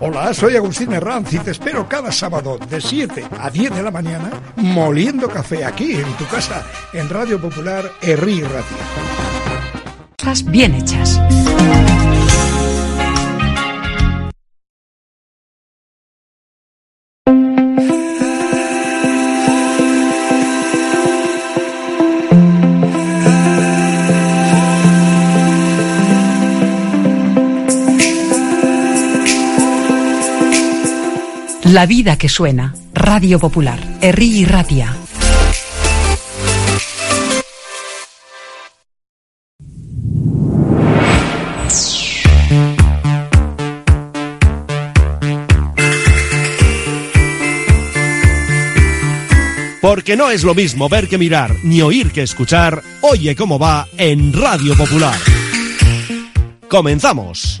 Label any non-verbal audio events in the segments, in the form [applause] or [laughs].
Hola, soy Agustín Herranz y te espero cada sábado de 7 a 10 de la mañana moliendo café aquí en tu casa en Radio Popular Herri Cosas bien hechas. La vida que suena. Radio Popular. Herri y Ratia. Porque no es lo mismo ver que mirar, ni oír que escuchar. Oye cómo va en Radio Popular. Comenzamos.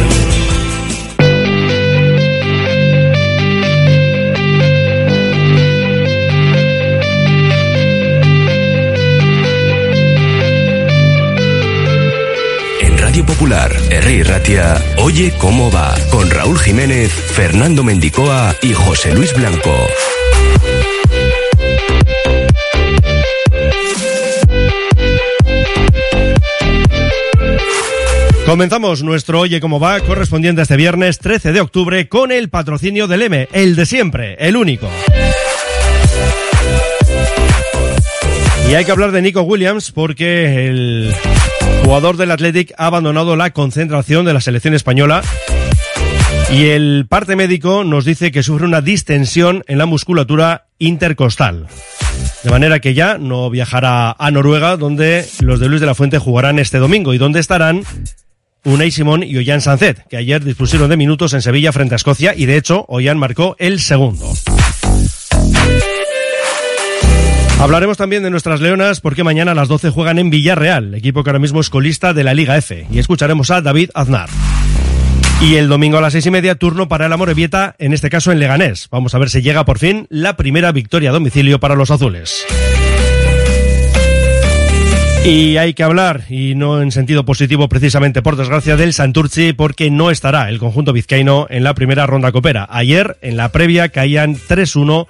Popular, Herri Ratia, Oye cómo va, con Raúl Jiménez, Fernando Mendicoa y José Luis Blanco. Comenzamos nuestro Oye cómo va correspondiente este viernes 13 de octubre con el patrocinio del M, el de siempre, el único. Y hay que hablar de Nico Williams porque el jugador del Athletic ha abandonado la concentración de la selección española y el parte médico nos dice que sufre una distensión en la musculatura intercostal. De manera que ya no viajará a Noruega, donde los de Luis de la Fuente jugarán este domingo y donde estarán Unai Simón y Ollán Sancet, que ayer dispusieron de minutos en Sevilla frente a Escocia y de hecho Ollán marcó el segundo. Hablaremos también de nuestras leonas porque mañana a las 12 juegan en Villarreal, equipo que ahora mismo es colista de la Liga F, y escucharemos a David Aznar. Y el domingo a las seis y media, turno para el Amorebieta, en este caso en Leganés. Vamos a ver si llega por fin la primera victoria a domicilio para los azules. Y hay que hablar, y no en sentido positivo precisamente por desgracia, del Santurci porque no estará el conjunto vizcaíno en la primera ronda copera. Ayer, en la previa, caían 3-1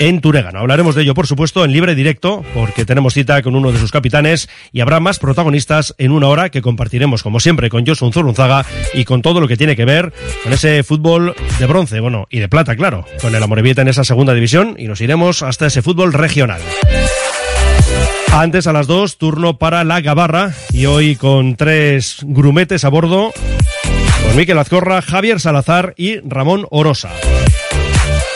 en Turégano. Hablaremos de ello, por supuesto, en libre directo, porque tenemos cita con uno de sus capitanes y habrá más protagonistas en una hora que compartiremos, como siempre, con Josun Zurunzaga y con todo lo que tiene que ver con ese fútbol de bronce, bueno, y de plata, claro, con el Amorebieta en esa segunda división y nos iremos hasta ese fútbol regional. Antes a las dos, turno para la Gabarra y hoy con tres grumetes a bordo, con Miquel Azcorra, Javier Salazar y Ramón Orosa.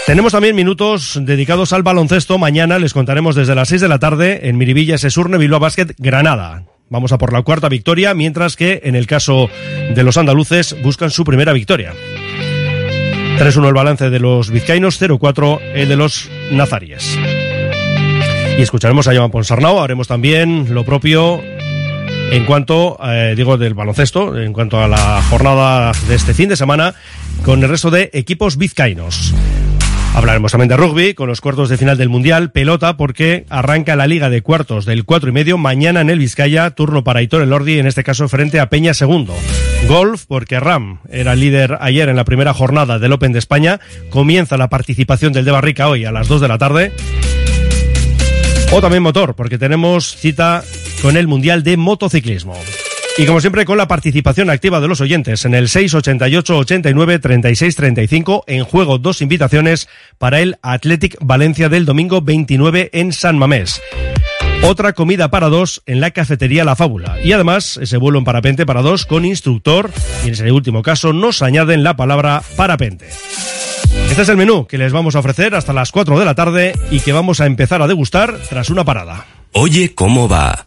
Tenemos también minutos dedicados al baloncesto. Mañana les contaremos desde las 6 de la tarde en Miribilla Sesurne Bilbao Basket Granada. Vamos a por la cuarta victoria, mientras que en el caso de los andaluces buscan su primera victoria. 3-1 el balance de los vizcaínos, 0-4 el de los nazaríes. Y escucharemos a Joan Ponsarnau, haremos también lo propio en cuanto, eh, digo, del baloncesto, en cuanto a la jornada de este fin de semana, con el resto de equipos vizcaínos. Hablaremos también de rugby, con los cuartos de final del Mundial, pelota, porque arranca la liga de cuartos del cuatro y medio mañana en el Vizcaya, turno para Hitor Elordi, en este caso frente a Peña Segundo. Golf, porque Ram era líder ayer en la primera jornada del Open de España, comienza la participación del de Barrica hoy a las 2 de la tarde. O también motor, porque tenemos cita con el Mundial de Motociclismo. Y como siempre, con la participación activa de los oyentes en el 688 89 36 35 en juego dos invitaciones para el Athletic Valencia del domingo 29 en San Mamés. Otra comida para dos en la cafetería La Fábula. Y además, ese vuelo en parapente para dos con instructor. Y en ese último caso nos añaden la palabra parapente. Este es el menú que les vamos a ofrecer hasta las 4 de la tarde y que vamos a empezar a degustar tras una parada. Oye cómo va.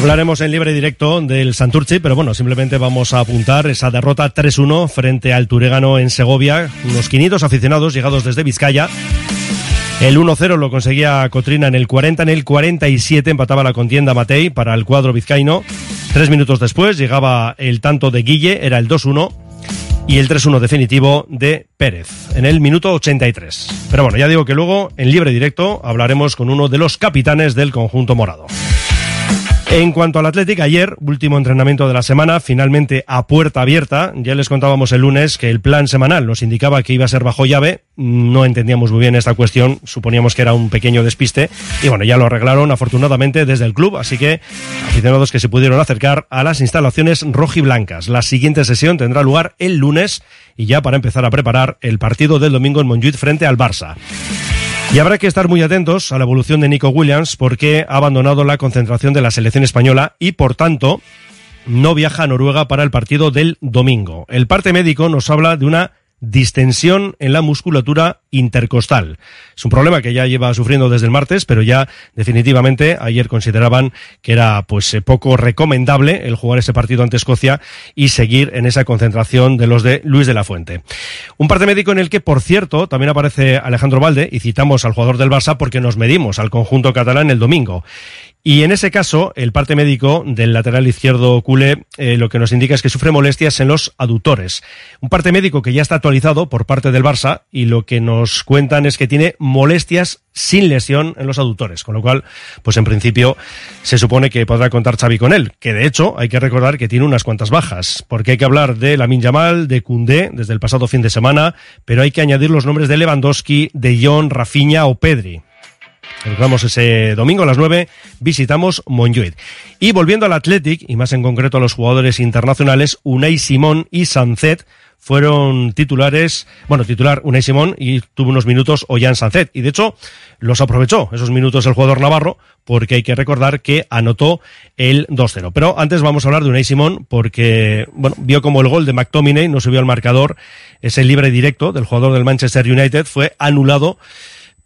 Hablaremos en libre directo del Santurci, pero bueno, simplemente vamos a apuntar esa derrota 3-1 frente al Turegano en Segovia. Unos 500 aficionados llegados desde Vizcaya. El 1-0 lo conseguía Cotrina en el 40, en el 47 empataba la contienda Matei para el cuadro vizcaíno. Tres minutos después llegaba el tanto de Guille, era el 2-1 y el 3-1 definitivo de Pérez en el minuto 83. Pero bueno, ya digo que luego en libre directo hablaremos con uno de los capitanes del conjunto morado. En cuanto al Atlético, ayer, último entrenamiento de la semana, finalmente a puerta abierta. Ya les contábamos el lunes que el plan semanal nos indicaba que iba a ser bajo llave. No entendíamos muy bien esta cuestión, suponíamos que era un pequeño despiste. Y bueno, ya lo arreglaron afortunadamente desde el club, así que aficionados que se pudieron acercar a las instalaciones rojiblancas. La siguiente sesión tendrá lugar el lunes y ya para empezar a preparar el partido del domingo en Montjuic frente al Barça. Y habrá que estar muy atentos a la evolución de Nico Williams porque ha abandonado la concentración de la selección española y, por tanto, no viaja a Noruega para el partido del domingo. El parte médico nos habla de una distensión en la musculatura intercostal. Es un problema que ya lleva sufriendo desde el martes, pero ya definitivamente ayer consideraban que era pues eh, poco recomendable el jugar ese partido ante Escocia y seguir en esa concentración de los de Luis de la Fuente. Un parte médico en el que, por cierto, también aparece Alejandro Valde y citamos al jugador del Barça porque nos medimos al conjunto catalán el domingo. Y en ese caso, el parte médico del lateral izquierdo culé eh, lo que nos indica es que sufre molestias en los aductores. Un parte médico que ya está actualizado por parte del Barça y lo que nos cuentan es que tiene molestias sin lesión en los aductores, con lo cual, pues en principio se supone que podrá contar Xavi con él, que de hecho hay que recordar que tiene unas cuantas bajas, porque hay que hablar de Lamin Yamal, de Koundé desde el pasado fin de semana, pero hay que añadir los nombres de Lewandowski, de John, Rafinha o Pedri. Vamos ese domingo a las 9, visitamos Montjuic. Y volviendo al Athletic, y más en concreto a los jugadores internacionales, Unai Simón y Sancet fueron titulares, bueno, titular Unai Simón y tuvo unos minutos Ollán Sancet. Y de hecho, los aprovechó esos minutos el jugador navarro, porque hay que recordar que anotó el 2-0. Pero antes vamos a hablar de Unai Simón, porque, bueno, vio como el gol de McTominay no subió al marcador, ese libre directo del jugador del Manchester United fue anulado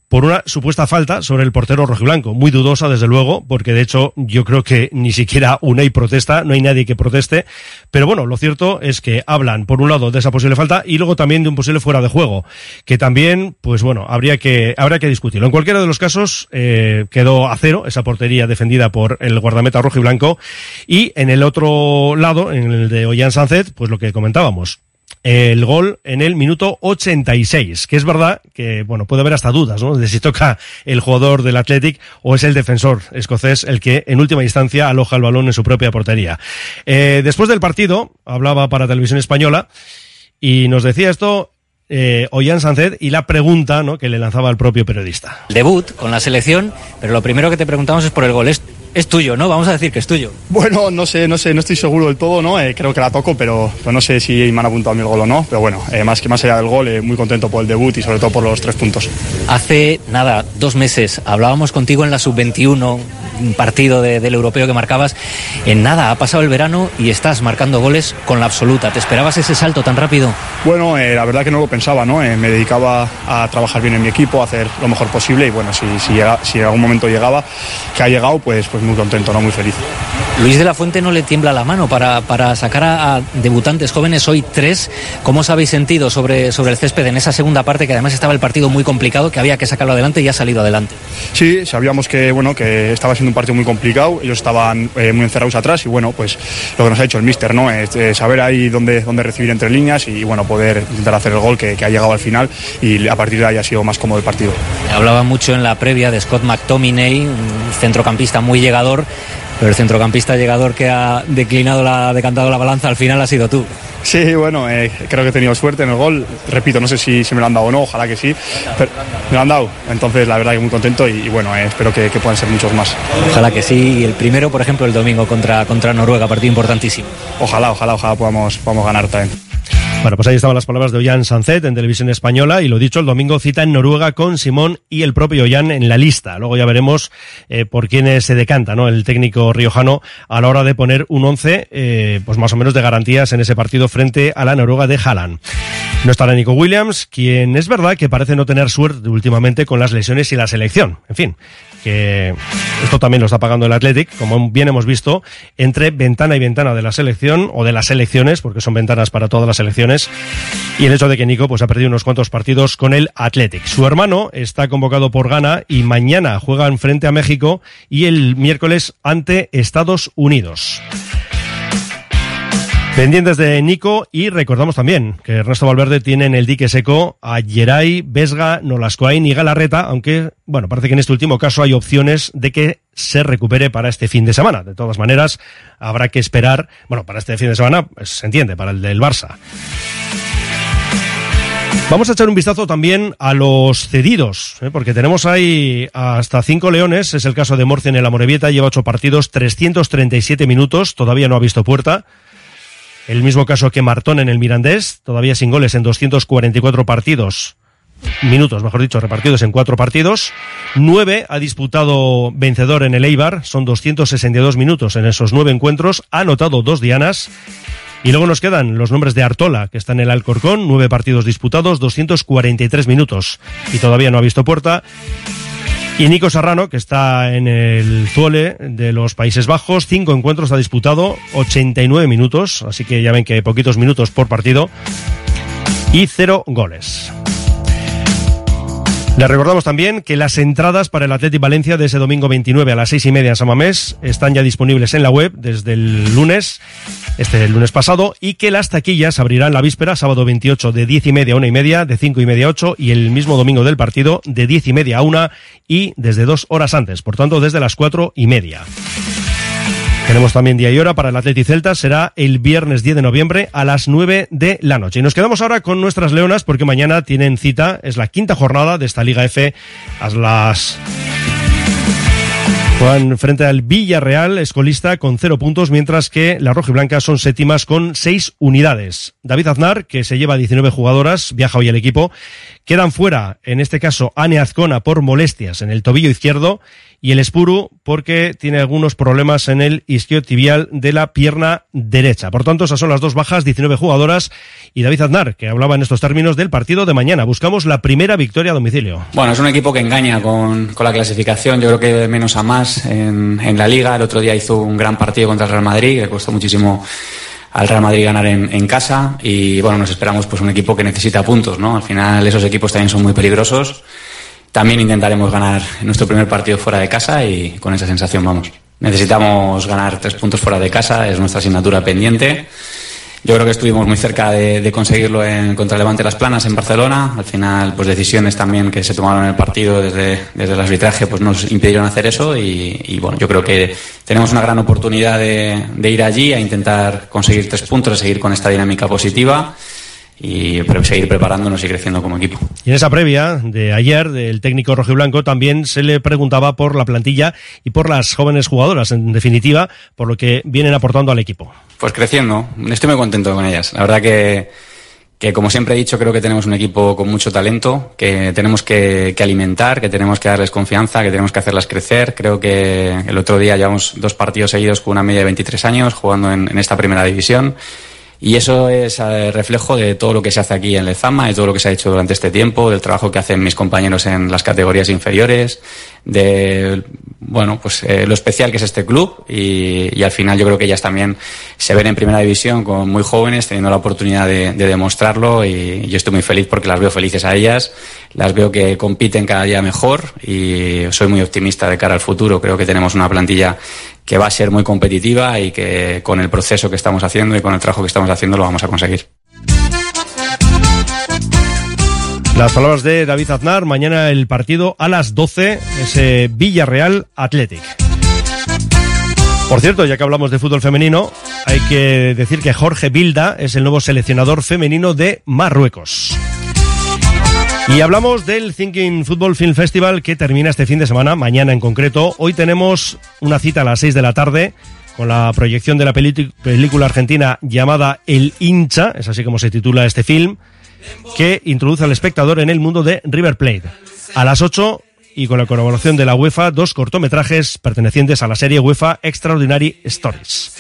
por una supuesta falta sobre el portero rojiblanco. Muy dudosa, desde luego, porque de hecho yo creo que ni siquiera Unai protesta, no hay nadie que proteste. Pero bueno, lo cierto es que hablan, por un lado, de esa posible falta y luego también de un posible fuera de juego, que también, pues bueno, habría que, habría que discutirlo. En cualquiera de los casos, eh, quedó a cero esa portería defendida por el guardameta rojiblanco. Y en el otro lado, en el de Ollán Sánchez, pues lo que comentábamos el gol en el minuto 86, que es verdad que, bueno, puede haber hasta dudas, ¿no? De si toca el jugador del Athletic o es el defensor escocés el que en última instancia aloja el balón en su propia portería. Eh, después del partido, hablaba para Televisión Española y nos decía esto eh, Ollán Sancet y la pregunta ¿no? que le lanzaba al propio periodista. Debut con la selección, pero lo primero que te preguntamos es por el gol. ¿Es, es tuyo, ¿no? Vamos a decir que es tuyo. Bueno, no sé, no sé, no estoy seguro del todo, ¿no? Eh, creo que la toco, pero, pero no sé si me han apuntado a mí el gol o no. Pero bueno, eh, más que más allá del gol, eh, muy contento por el debut y sobre todo por los tres puntos. Hace nada, dos meses, hablábamos contigo en la sub-21, un partido de- del europeo que marcabas. En nada, ha pasado el verano y estás marcando goles con la absoluta. ¿Te esperabas ese salto tan rápido? Bueno, eh, la verdad que no lo pensaba, ¿no? Eh, me dedicaba a trabajar bien en mi equipo, a hacer lo mejor posible y bueno, si, si, llega- si en algún momento llegaba, que ha llegado, pues, pues muy contento, ¿no? Muy feliz. Luis de la Fuente no le tiembla la mano para, para sacar a, a debutantes jóvenes, hoy tres. ¿Cómo os habéis sentido sobre, sobre el césped en esa segunda parte, que además estaba el partido muy complicado, que había que sacarlo adelante y ha salido adelante? Sí, sabíamos que bueno que estaba siendo un partido muy complicado, ellos estaban eh, muy encerrados atrás y bueno, pues lo que nos ha hecho el míster, ¿no? Es eh, saber ahí dónde, dónde recibir entre líneas y bueno, poder intentar hacer el gol que, que ha llegado al final y a partir de ahí ha sido más cómodo el partido. Hablaba mucho en la previa de Scott McTominay, un centrocampista muy llegador, pero el centrocampista llegador que ha declinado la, decantado la balanza al final ha sido tú. Sí, bueno, eh, creo que he tenido suerte en el gol. Repito, no sé si, si me lo han dado o no, ojalá que sí. Pero me lo han dado. Entonces, la verdad que muy contento y, y bueno, eh, espero que, que puedan ser muchos más. Ojalá que sí. Y el primero, por ejemplo, el domingo contra, contra Noruega, partido importantísimo. Ojalá, ojalá, ojalá podamos, podamos ganar también. Bueno, pues ahí estaban las palabras de Ollán Sancet en televisión española y lo dicho, el domingo cita en Noruega con Simón y el propio Ollán en la lista. Luego ya veremos eh, por quién se decanta, ¿no? El técnico riojano a la hora de poner un once, eh, pues más o menos de garantías en ese partido frente a la Noruega de Haaland. No estará Nico Williams, quien es verdad que parece no tener suerte últimamente con las lesiones y la selección. En fin, que esto también lo está pagando el Athletic, como bien hemos visto, entre ventana y ventana de la selección o de las selecciones, porque son ventanas para todas las selecciones, y el hecho de que Nico pues ha perdido unos cuantos partidos con el Athletic. Su hermano está convocado por Ghana y mañana juegan frente a México y el miércoles ante Estados Unidos. Pendientes de Nico y recordamos también que Ernesto Valverde tiene en el dique seco a Geray, Vesga, Nolascoain y Galarreta, aunque, bueno, parece que en este último caso hay opciones de que se recupere para este fin de semana. De todas maneras, habrá que esperar, bueno, para este fin de semana, pues, se entiende, para el del Barça. Vamos a echar un vistazo también a los cedidos, ¿eh? porque tenemos ahí hasta cinco leones. Es el caso de Morcia en el Amorebieta, lleva ocho partidos, 337 minutos, todavía no ha visto puerta. El mismo caso que Martón en el Mirandés, todavía sin goles en 244 partidos, minutos, mejor dicho, repartidos en cuatro partidos. Nueve ha disputado vencedor en el Eibar, son 262 minutos en esos nueve encuentros, ha anotado dos dianas. Y luego nos quedan los nombres de Artola, que está en el Alcorcón, nueve partidos disputados, 243 minutos y todavía no ha visto puerta. Y Nico Serrano, que está en el Zuole de los Países Bajos, cinco encuentros ha disputado, 89 minutos, así que ya ven que hay poquitos minutos por partido y cero goles. Les recordamos también que las entradas para el Athletic Valencia de ese domingo 29 a las seis y media en Samamés están ya disponibles en la web desde el lunes, este lunes pasado, y que las taquillas abrirán la víspera, sábado 28 de diez y media a una y media, de cinco y media a ocho, y el mismo domingo del partido de diez y media a una y desde dos horas antes, por tanto desde las cuatro y media. Tenemos también día y hora para el Atleti Celta, será el viernes 10 de noviembre a las 9 de la noche. Y nos quedamos ahora con nuestras leonas porque mañana tienen cita, es la quinta jornada de esta Liga F a las Juegan frente al Villarreal, escolista con cero puntos, mientras que las rojiblancas son séptimas con seis unidades. David Aznar, que se lleva 19 jugadoras, viaja hoy al equipo. Quedan fuera, en este caso, Ane Azcona por molestias en el tobillo izquierdo y el Espuru porque tiene algunos problemas en el isquiotibial de la pierna derecha. Por tanto, esas son las dos bajas, 19 jugadoras y David Aznar, que hablaba en estos términos del partido de mañana. Buscamos la primera victoria a domicilio. Bueno, es un equipo que engaña con, con la clasificación. Yo creo que de menos a más en, en, la liga. El otro día hizo un gran partido contra el Real Madrid, que costó muchísimo al Real Madrid ganar en, en, casa. Y bueno, nos esperamos pues un equipo que necesita puntos, ¿no? Al final esos equipos también son muy peligrosos. También intentaremos ganar nuestro primer partido fuera de casa y con esa sensación vamos. Necesitamos ganar tres puntos fuera de casa, es nuestra asignatura pendiente. Yo creo que estuvimos muy cerca de, conseguirlo en contra Levante Las Planas en Barcelona. Al final, pues decisiones también que se tomaron en el partido desde, desde el arbitraje pues nos impidieron hacer eso y, y bueno, yo creo que tenemos una gran oportunidad de, de ir allí a intentar conseguir tres puntos, a seguir con esta dinámica positiva y seguir preparándonos y creciendo como equipo. Y en esa previa de ayer del técnico rojiblanco también se le preguntaba por la plantilla y por las jóvenes jugadoras, en definitiva, por lo que vienen aportando al equipo. Pues creciendo, estoy muy contento con ellas. La verdad que, que como siempre he dicho, creo que tenemos un equipo con mucho talento, que tenemos que, que alimentar, que tenemos que darles confianza, que tenemos que hacerlas crecer. Creo que el otro día llevamos dos partidos seguidos con una media de 23 años jugando en, en esta primera división. Y eso es eh, reflejo de todo lo que se hace aquí en Lezama, de todo lo que se ha hecho durante este tiempo, del trabajo que hacen mis compañeros en las categorías inferiores, de bueno, pues eh, lo especial que es este club. Y, y al final yo creo que ellas también se ven en primera división con muy jóvenes, teniendo la oportunidad de, de demostrarlo. Y yo estoy muy feliz porque las veo felices a ellas, las veo que compiten cada día mejor. Y soy muy optimista de cara al futuro. Creo que tenemos una plantilla que va a ser muy competitiva y que con el proceso que estamos haciendo y con el trabajo que estamos haciendo lo vamos a conseguir. Las palabras de David Aznar, mañana el partido a las 12, ese Villarreal Athletic. Por cierto, ya que hablamos de fútbol femenino, hay que decir que Jorge Bilda es el nuevo seleccionador femenino de Marruecos. Y hablamos del Thinking Football Film Festival que termina este fin de semana, mañana en concreto. Hoy tenemos una cita a las 6 de la tarde con la proyección de la película argentina llamada El hincha, es así como se titula este film, que introduce al espectador en el mundo de River Plate. A las 8 y con la colaboración de la UEFA, dos cortometrajes pertenecientes a la serie UEFA Extraordinary Stories.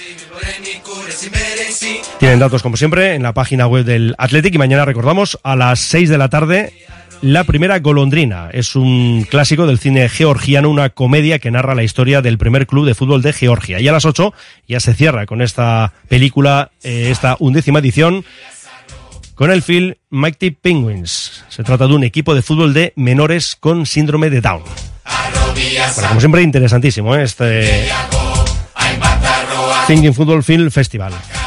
Tienen datos como siempre en la página web del Athletic y mañana recordamos a las 6 de la tarde La primera golondrina. Es un clásico del cine georgiano, una comedia que narra la historia del primer club de fútbol de Georgia. Y a las 8 ya se cierra con esta película, eh, esta undécima edición con el film Mighty Penguins. Se trata de un equipo de fútbol de menores con síndrome de Down. Bueno, como siempre, interesantísimo ¿eh? este Thinking Football Film Festival.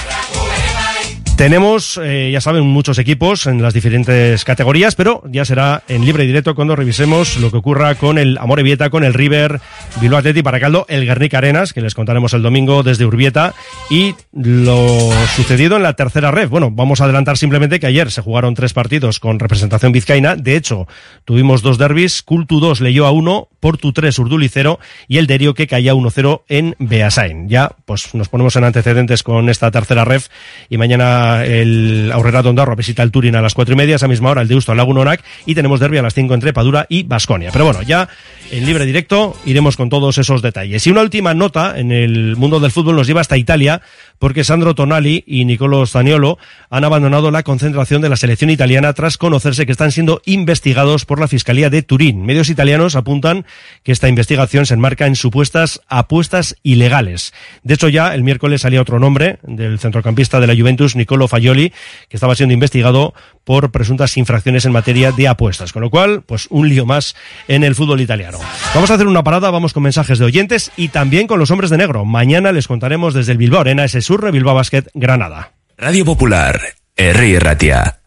Tenemos, eh, ya saben, muchos equipos en las diferentes categorías, pero ya será en libre y directo cuando revisemos lo que ocurra con el Amore Vieta, con el River, Bilbao Athletic, Baracaldo, el Guernica Arenas, que les contaremos el domingo desde Urbieta, y lo sucedido en la tercera red. Bueno, vamos a adelantar simplemente que ayer se jugaron tres partidos con representación vizcaína. De hecho, tuvimos dos derbis. Cultu 2 leyó a 1, Portu 3, Urduli 0 y el Derio que caía 1-0 en Beasain. Ya, pues nos ponemos en antecedentes con esta tercera ref y mañana el Aurrera Dondarro visita el Turín a las cuatro y media, esa misma hora el Deusto al Lagunonac y tenemos derbi a las 5 entre Padura y Basconia. Pero bueno, ya en libre directo iremos con todos esos detalles. Y una última nota en el mundo del fútbol nos lleva hasta Italia porque Sandro Tonali y Nicolo Zaniolo han abandonado la concentración de la selección italiana tras conocerse que están siendo investigados por la Fiscalía de Turín. Medios italianos apuntan que esta investigación se enmarca en supuestas apuestas ilegales. De hecho, ya el miércoles salía otro nombre del centrocampista de la Juventus, Nicolo Fagioli, que estaba siendo investigado por presuntas infracciones en materia de apuestas. Con lo cual, pues un lío más en el fútbol italiano. Vamos a hacer una parada, vamos con mensajes de oyentes y también con los hombres de negro. Mañana les contaremos desde el Bilbao Arena ese surre Bilbao Basket Granada. Radio Popular, R. Ratia.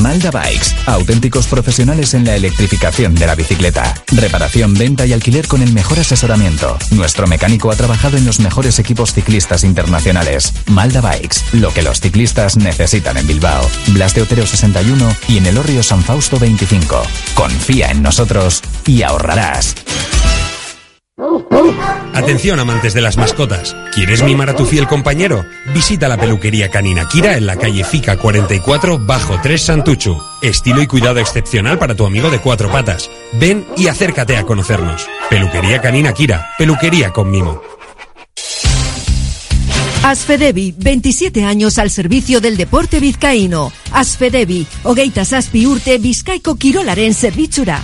Malda Bikes, auténticos profesionales en la electrificación de la bicicleta. Reparación, venta y alquiler con el mejor asesoramiento. Nuestro mecánico ha trabajado en los mejores equipos ciclistas internacionales. Malda Bikes, lo que los ciclistas necesitan en Bilbao. Blas de Otero 61 y en el Orrio San Fausto 25. Confía en nosotros y ahorrarás. Atención amantes de las mascotas. ¿Quieres mimar a tu fiel compañero? Visita la peluquería canina Kira en la calle Fica 44 bajo 3 Santuchu. Estilo y cuidado excepcional para tu amigo de cuatro patas. Ven y acércate a conocernos. Peluquería canina Kira. Peluquería con mimo. Asfedevi, 27 años al servicio del deporte vizcaíno. Asfedevi, hogeita zazpi urte bizkaiko kirolaren zerbitzura.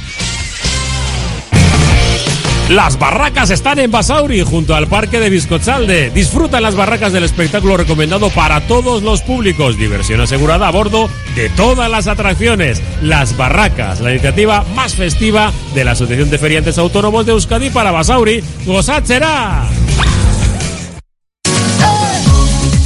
Las barracas están en Basauri, junto al parque de Vizcochalde. Disfruta las barracas del espectáculo recomendado para todos los públicos. Diversión asegurada a bordo de todas las atracciones. Las barracas, la iniciativa más festiva de la Asociación de Feriantes Autónomos de Euskadi para Basauri. ¡Gozachera!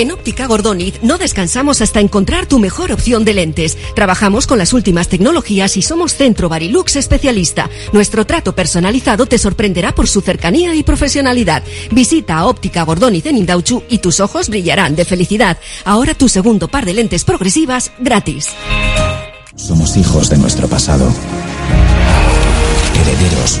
En Óptica Gordoniz no descansamos hasta encontrar tu mejor opción de lentes. Trabajamos con las últimas tecnologías y somos Centro Barilux especialista. Nuestro trato personalizado te sorprenderá por su cercanía y profesionalidad. Visita Óptica Gordoniz en Indauchu y tus ojos brillarán de felicidad. Ahora tu segundo par de lentes progresivas gratis. Somos hijos de nuestro pasado. Herederos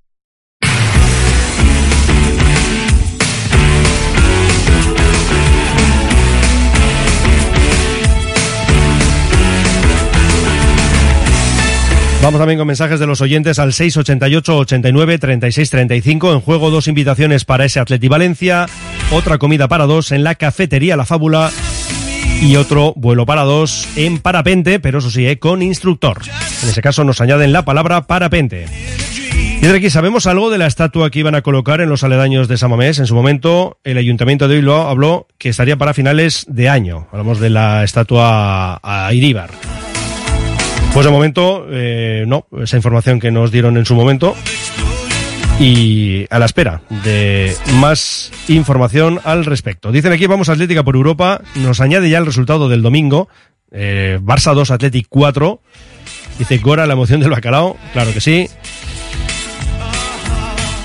Vamos también con mensajes de los oyentes al 688 89 36 35. En juego dos invitaciones para ese Atleti Valencia, otra comida para dos en la cafetería La Fábula y otro vuelo para dos en parapente, pero eso sí, eh, con instructor. En ese caso nos añaden la palabra parapente. Y de aquí, ¿sabemos algo de la estatua que iban a colocar en los aledaños de Samamés? En su momento, el Ayuntamiento de Bilbao habló que estaría para finales de año. Hablamos de la estatua a Iríbar. Pues de momento, eh, no, esa información que nos dieron en su momento. Y a la espera de más información al respecto. Dicen aquí, vamos Atlética por Europa. Nos añade ya el resultado del domingo. Eh, Barça 2, Atlético 4. Dice Gora, la emoción del bacalao. Claro que sí.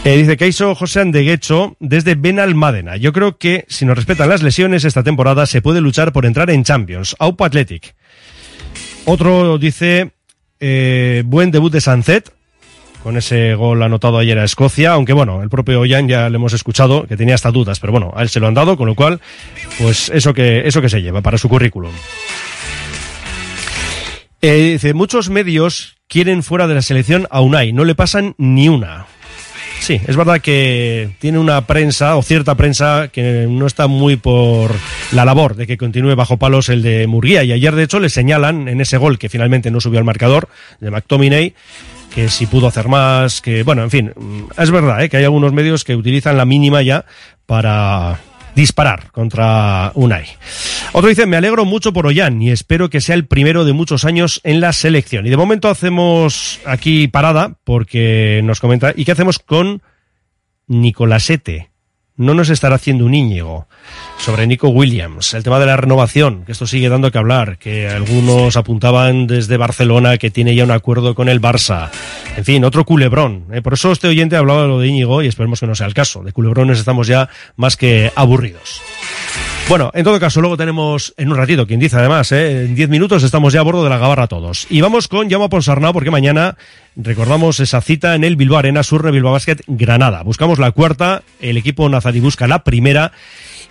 Eh, dice Keiso José Andeguecho desde Benalmádena. Yo creo que si nos respetan las lesiones esta temporada se puede luchar por entrar en Champions. Aupa Athletic. Otro dice, eh, buen debut de Sancet, con ese gol anotado ayer a Escocia, aunque bueno, el propio Jan ya le hemos escuchado que tenía hasta dudas, pero bueno, a él se lo han dado, con lo cual, pues eso que, eso que se lleva para su currículum. Eh, dice, muchos medios quieren fuera de la selección a Unai, no le pasan ni una. Sí, es verdad que tiene una prensa o cierta prensa que no está muy por la labor de que continúe bajo palos el de Murguía. Y ayer, de hecho, le señalan en ese gol que finalmente no subió al marcador de McTominay que si pudo hacer más, que bueno, en fin, es verdad ¿eh? que hay algunos medios que utilizan la mínima ya para disparar contra Unai. Otro dice, me alegro mucho por Ollán y espero que sea el primero de muchos años en la selección. Y de momento hacemos aquí parada porque nos comenta, ¿y qué hacemos con Nicolasete? No nos estará haciendo un Íñigo. Sobre Nico Williams, el tema de la renovación, que esto sigue dando que hablar, que algunos apuntaban desde Barcelona que tiene ya un acuerdo con el Barça. En fin, otro culebrón. ¿eh? Por eso este oyente ha hablado de lo de Íñigo y esperemos que no sea el caso. De culebrones estamos ya más que aburridos. Bueno, en todo caso, luego tenemos en un ratito, quien dice además, ¿eh? en 10 minutos estamos ya a bordo de la Gabarra todos. Y vamos con Llamo Ponsarnau porque mañana recordamos esa cita en el Bilbao Arena Sur Bilbao Basket Granada. Buscamos la cuarta, el equipo Nazari busca la primera.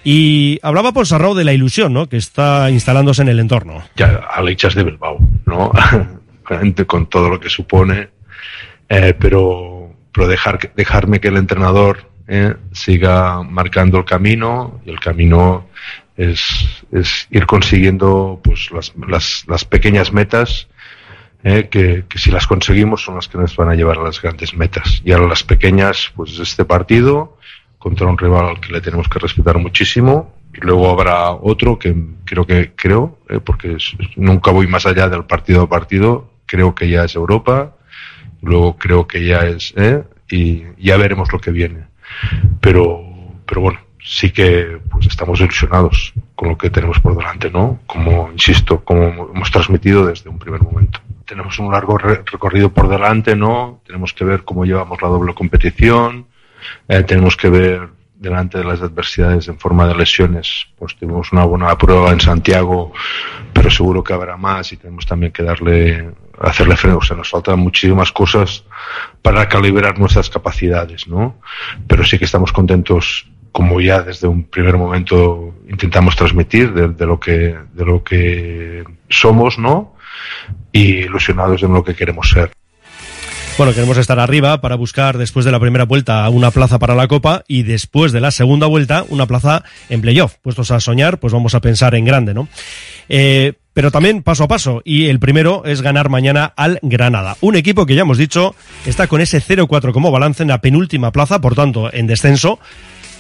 Y hablaba Ponsarnau de la ilusión ¿no? que está instalándose en el entorno. Ya, a de Bilbao, ¿no? [laughs] con todo lo que supone, eh, pero, pero dejar, dejarme que el entrenador eh, siga marcando el camino y el camino es, es ir consiguiendo pues las, las, las pequeñas metas eh, que, que, si las conseguimos son las que nos van a llevar a las grandes metas. Y ahora las pequeñas pues este partido contra un rival al que le tenemos que respetar muchísimo. Y luego habrá otro que creo que creo eh, porque nunca voy más allá del partido a partido. Creo que ya es Europa. Luego creo que ya es eh, y ya veremos lo que viene pero, pero bueno, sí que pues estamos ilusionados con lo que tenemos por delante, ¿no? Como, insisto, como hemos transmitido desde un primer momento. Tenemos un largo recorrido por delante, ¿no? Tenemos que ver cómo llevamos la doble competición, eh, tenemos que ver delante de las adversidades en forma de lesiones. Pues tuvimos una buena prueba en Santiago, pero seguro que habrá más y tenemos también que darle, hacerle freno. O sea, nos faltan muchísimas cosas para calibrar nuestras capacidades, ¿no? Pero sí que estamos contentos como ya desde un primer momento intentamos transmitir de, de, lo que de lo que somos, ¿no? Y ilusionados en lo que queremos ser. Bueno, queremos estar arriba para buscar después de la primera vuelta una plaza para la Copa y después de la segunda vuelta una plaza en playoff. Puestos a soñar, pues vamos a pensar en grande, ¿no? Eh, pero también paso a paso. Y el primero es ganar mañana al Granada. Un equipo que ya hemos dicho está con ese 0-4 como balance en la penúltima plaza, por tanto en descenso,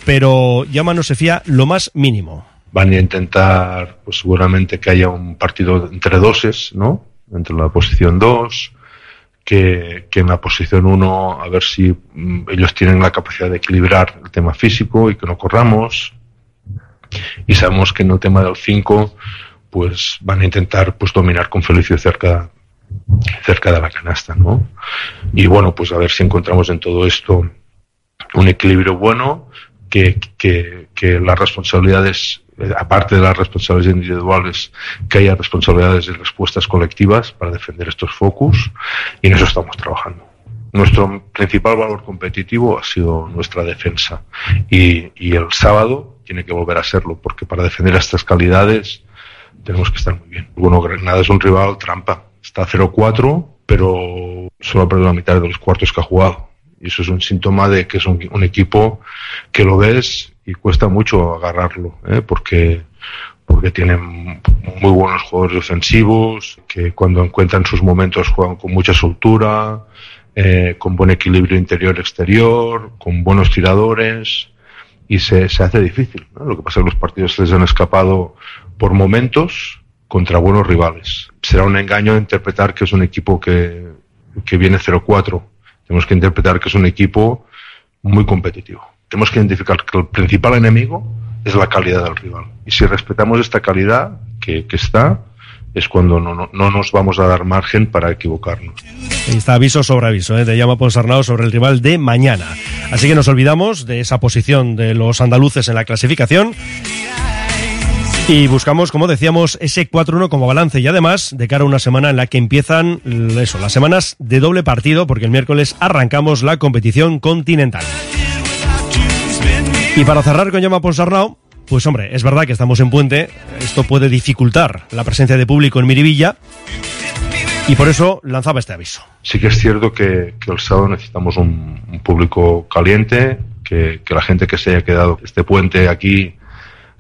pero Llama no se fía lo más mínimo. Van a intentar, pues seguramente que haya un partido entre doses, ¿no? Entre la posición 2 que, que en la posición 1 a ver si mm, ellos tienen la capacidad de equilibrar el tema físico y que no corramos. Y sabemos que en el tema del 5 pues van a intentar pues dominar con Felicio cerca cerca de la canasta, ¿no? Y bueno, pues a ver si encontramos en todo esto un equilibrio bueno, que, las responsabilidades eh, aparte de las responsabilidades individuales, que haya responsabilidades y respuestas colectivas para defender estos focus y en eso estamos trabajando. Nuestro principal valor competitivo ha sido nuestra defensa y, y el sábado tiene que volver a serlo porque para defender estas calidades tenemos que estar muy bien. Bueno, Granada es un rival trampa, está 0-4, pero solo ha perdido la mitad de los cuartos que ha jugado. Y eso es un síntoma de que es un, equipo que lo ves y cuesta mucho agarrarlo, ¿eh? porque porque tienen muy buenos jugadores defensivos, que cuando encuentran sus momentos juegan con mucha soltura, eh, con buen equilibrio interior-exterior, con buenos tiradores, y se, se hace difícil. Lo que pasa es que los partidos les han escapado por momentos contra buenos rivales. Será un engaño interpretar que es un equipo que, que viene 0-4. Tenemos que interpretar que es un equipo muy competitivo tenemos que identificar que el principal enemigo es la calidad del rival. Y si respetamos esta calidad que, que está, es cuando no, no, no, nos vamos a dar margen para equivocarnos. Ahí está aviso sobre aviso, ¿eh? te llama Ponsarnau sobre el rival de mañana. Así que nos olvidamos de esa posición de los andaluces en la clasificación. Y buscamos, como decíamos, ese 4-1 como balance y además de cara a una semana en la que empiezan eso, las semanas de doble partido porque el miércoles arrancamos la competición continental. Y para cerrar con Llama Ponsarnau, pues hombre, es verdad que estamos en puente, esto puede dificultar la presencia de público en Miribilla y por eso lanzaba este aviso. Sí que es cierto que, el sábado necesitamos un, un público caliente, que, que, la gente que se haya quedado este puente aquí,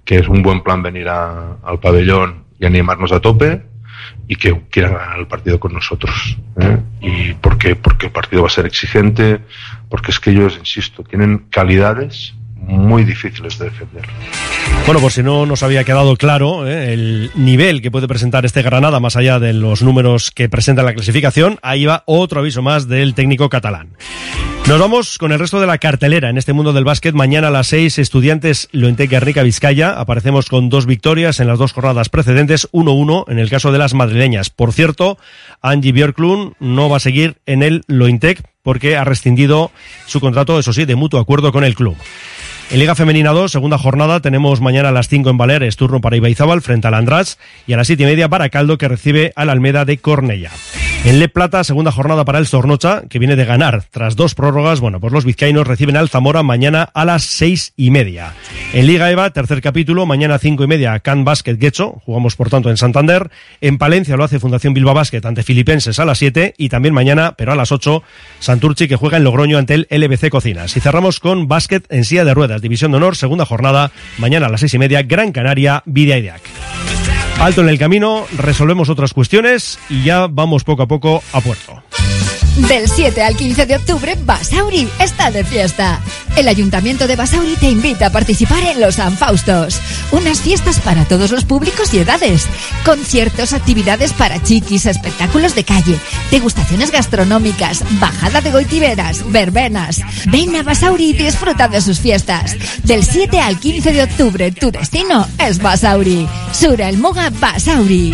que es un buen plan venir a, al pabellón y animarnos a tope y que quieran ganar el partido con nosotros. ¿eh? Y porque, porque el partido va a ser exigente, porque es que ellos, insisto, tienen calidades muy difíciles de defender. Bueno, por si no nos había quedado claro ¿eh? el nivel que puede presentar este Granada, más allá de los números que presenta la clasificación, ahí va otro aviso más del técnico catalán. Nos vamos con el resto de la cartelera en este mundo del básquet. Mañana a las seis, estudiantes Loente Guernica Vizcaya. Aparecemos con dos victorias en las dos jornadas precedentes, 1-1 en el caso de las madrileñas. Por cierto, Angie Björklund no va a seguir en el Lointec porque ha rescindido su contrato, eso sí, de mutuo acuerdo con el club. En Liga Femenina 2, segunda jornada, tenemos mañana a las 5 en Baleares, turno para Ibaizábal frente al András y a las 7 y media para Caldo que recibe al Almeda de Cornella. En Le Plata, segunda jornada para el Zornocha, que viene de ganar tras dos prórrogas. Bueno, pues los vizcaínos reciben al Zamora mañana a las seis y media. En Liga EVA, tercer capítulo, mañana cinco y media, Can Basket Guecho. Jugamos, por tanto, en Santander. En Palencia lo hace Fundación Bilbao Basket ante Filipenses a las 7 y también mañana, pero a las 8, Santurchi que juega en Logroño ante el LBC Cocinas. Y cerramos con básquet en silla de ruedas, División de Honor, segunda jornada, mañana a las seis y media, Gran Canaria, Vidiaideac. Alto en el camino, resolvemos otras cuestiones y ya vamos poco a poco a puerto. Del 7 al 15 de octubre, Basauri está de fiesta. El Ayuntamiento de Basauri te invita a participar en los San Faustos, unas fiestas para todos los públicos y edades, conciertos, actividades para chiquis, espectáculos de calle, degustaciones gastronómicas, bajada de goitiberas, verbenas. Ven a Basauri y disfruta de sus fiestas. Del 7 al 15 de octubre, tu destino es Basauri. Sura el Moga Basauri.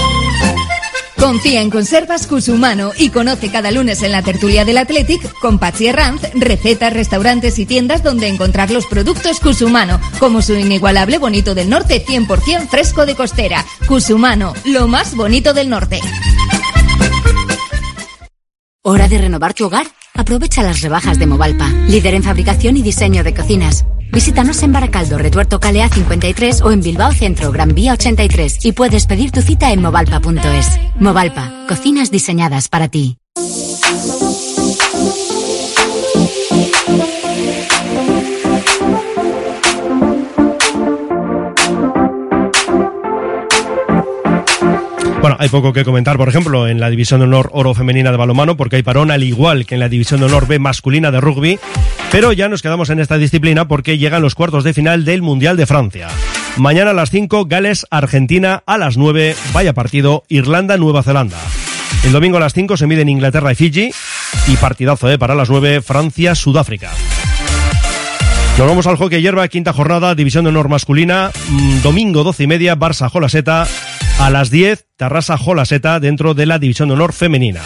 Confía en Conservas Cusumano y conoce cada lunes en la tertulia del Athletic con Patsy recetas, restaurantes y tiendas donde encontrar los productos Cusumano, como su inigualable bonito del norte 100% fresco de costera. Cusumano, lo más bonito del norte. ¿Hora de renovar tu hogar? Aprovecha las rebajas de Movalpa, líder en fabricación y diseño de cocinas. Visítanos en Baracaldo, Retuerto Calea 53 o en Bilbao Centro, Gran Vía 83 y puedes pedir tu cita en movalpa.es. Movalpa, cocinas diseñadas para ti. Bueno, hay poco que comentar, por ejemplo, en la División de Honor Oro Femenina de balonmano, porque hay parón al igual que en la División de Honor B masculina de rugby, pero ya nos quedamos en esta disciplina porque llegan los cuartos de final del Mundial de Francia. Mañana a las 5, Gales, Argentina, a las 9, vaya partido, Irlanda, Nueva Zelanda. El domingo a las 5 se miden Inglaterra y Fiji, y partidazo ¿eh? para las 9, Francia, Sudáfrica. Nos vamos al hockey hierba, quinta jornada, división de honor masculina, mm, domingo 12 y media, Barça Jolaseta, a las 10, Tarrasa Jolaseta dentro de la división de honor femenina.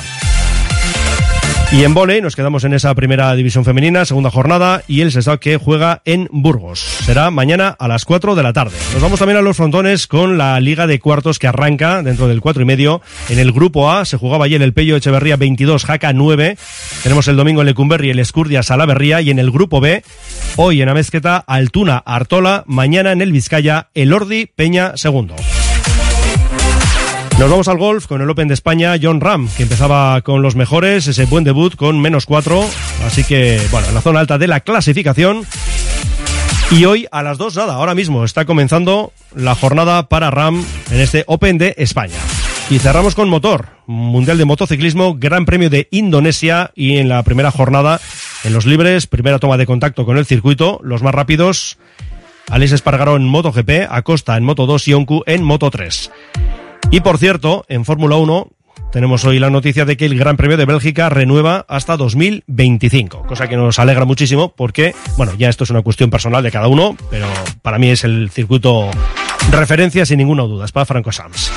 Y en volei nos quedamos en esa primera división femenina, segunda jornada, y el Sestao que juega en Burgos. Será mañana a las 4 de la tarde. Nos vamos también a los frontones con la Liga de Cuartos que arranca dentro del 4 y medio. En el grupo A se jugaba ayer el Pello Echeverría 22, Jaca 9. Tenemos el domingo el Lecumberri, el Escurdia, Salaverría. Y en el grupo B, hoy en Amezqueta, Altuna, Artola. Mañana en el Vizcaya, el Ordi, Peña, segundo. Nos vamos al golf con el Open de España, John Ram, que empezaba con los mejores, ese buen debut con menos cuatro, así que, bueno, en la zona alta de la clasificación. Y hoy a las dos, nada, ahora mismo está comenzando la jornada para Ram en este Open de España. Y cerramos con motor, Mundial de Motociclismo, Gran Premio de Indonesia y en la primera jornada, en los libres, primera toma de contacto con el circuito, los más rápidos, Alex Espargaró en MotoGP, Acosta en Moto 2 y Onku en Moto 3. Y por cierto, en Fórmula 1 tenemos hoy la noticia de que el Gran Premio de Bélgica renueva hasta 2025, cosa que nos alegra muchísimo porque, bueno, ya esto es una cuestión personal de cada uno, pero para mí es el circuito referencia sin ninguna duda, es para Franco Sams.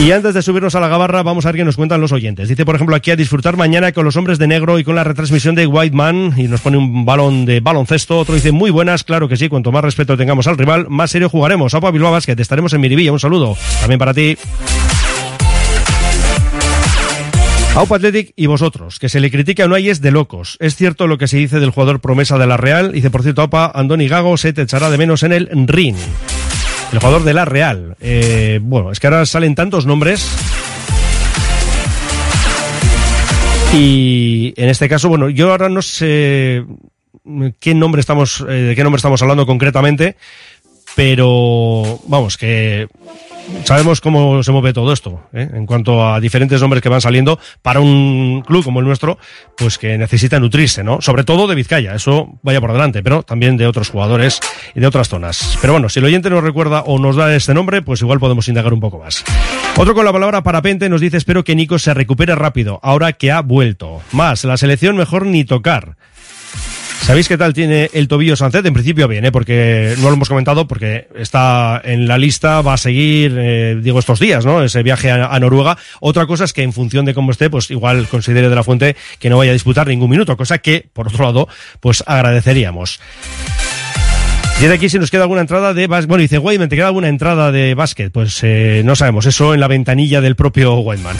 Y antes de subirnos a la gabarra, vamos a ver qué nos cuentan los oyentes. Dice, por ejemplo, aquí a disfrutar mañana con los hombres de negro y con la retransmisión de White Man y nos pone un balón de baloncesto. Otro dice, muy buenas, claro que sí, cuanto más respeto tengamos al rival, más serio jugaremos. Apa Bilbao Basket, estaremos en Miribilla. Un saludo también para ti. Aupa Athletic y vosotros, que se le critica no hay es de locos. Es cierto lo que se dice del jugador promesa de la Real. Dice, por cierto, Aupa, Andoni Gago se te echará de menos en el ring el jugador de la Real. Eh, bueno, es que ahora salen tantos nombres. Y en este caso, bueno, yo ahora no sé qué nombre estamos, eh, de qué nombre estamos hablando concretamente, pero vamos, que sabemos cómo se mueve todo esto, ¿eh? en cuanto a diferentes nombres que van saliendo para un club como el nuestro, pues que necesita nutrirse, ¿no? Sobre todo de Vizcaya, eso vaya por delante, pero también de otros jugadores y de otras zonas. Pero bueno, si el oyente nos recuerda o nos da este nombre, pues igual podemos indagar un poco más. Otro con la palabra parapente nos dice, espero que Nico se recupere rápido, ahora que ha vuelto. Más, la selección mejor ni tocar. ¿Sabéis qué tal tiene el tobillo Sancet? En principio bien, ¿eh? porque no lo hemos comentado, porque está en la lista, va a seguir, eh, digo, estos días, ¿no? Ese viaje a, Noruega. Otra cosa es que en función de cómo esté, pues igual considere de la fuente que no vaya a disputar ningún minuto, cosa que, por otro lado, pues agradeceríamos. Y de aquí si nos queda alguna entrada de Bueno, dice Wayman, ¿te queda alguna entrada de básquet? Pues eh, no sabemos, eso en la ventanilla del propio Wayman.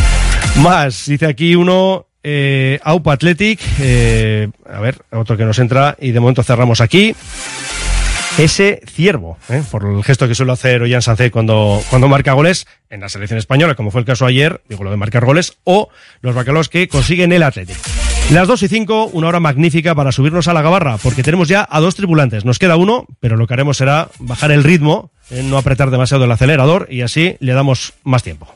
[laughs] Más, dice aquí uno, eh, Aupa Athletic, eh, a ver, otro que nos entra y de momento cerramos aquí. Ese ciervo, ¿eh? por el gesto que suele hacer Ollán Sancé cuando, cuando marca goles en la selección española, como fue el caso ayer, digo lo de marcar goles, o los bacalos que consiguen el Athletic. Las 2 y 5, una hora magnífica para subirnos a la gabarra, porque tenemos ya a dos tripulantes. Nos queda uno, pero lo que haremos será bajar el ritmo, eh, no apretar demasiado el acelerador y así le damos más tiempo.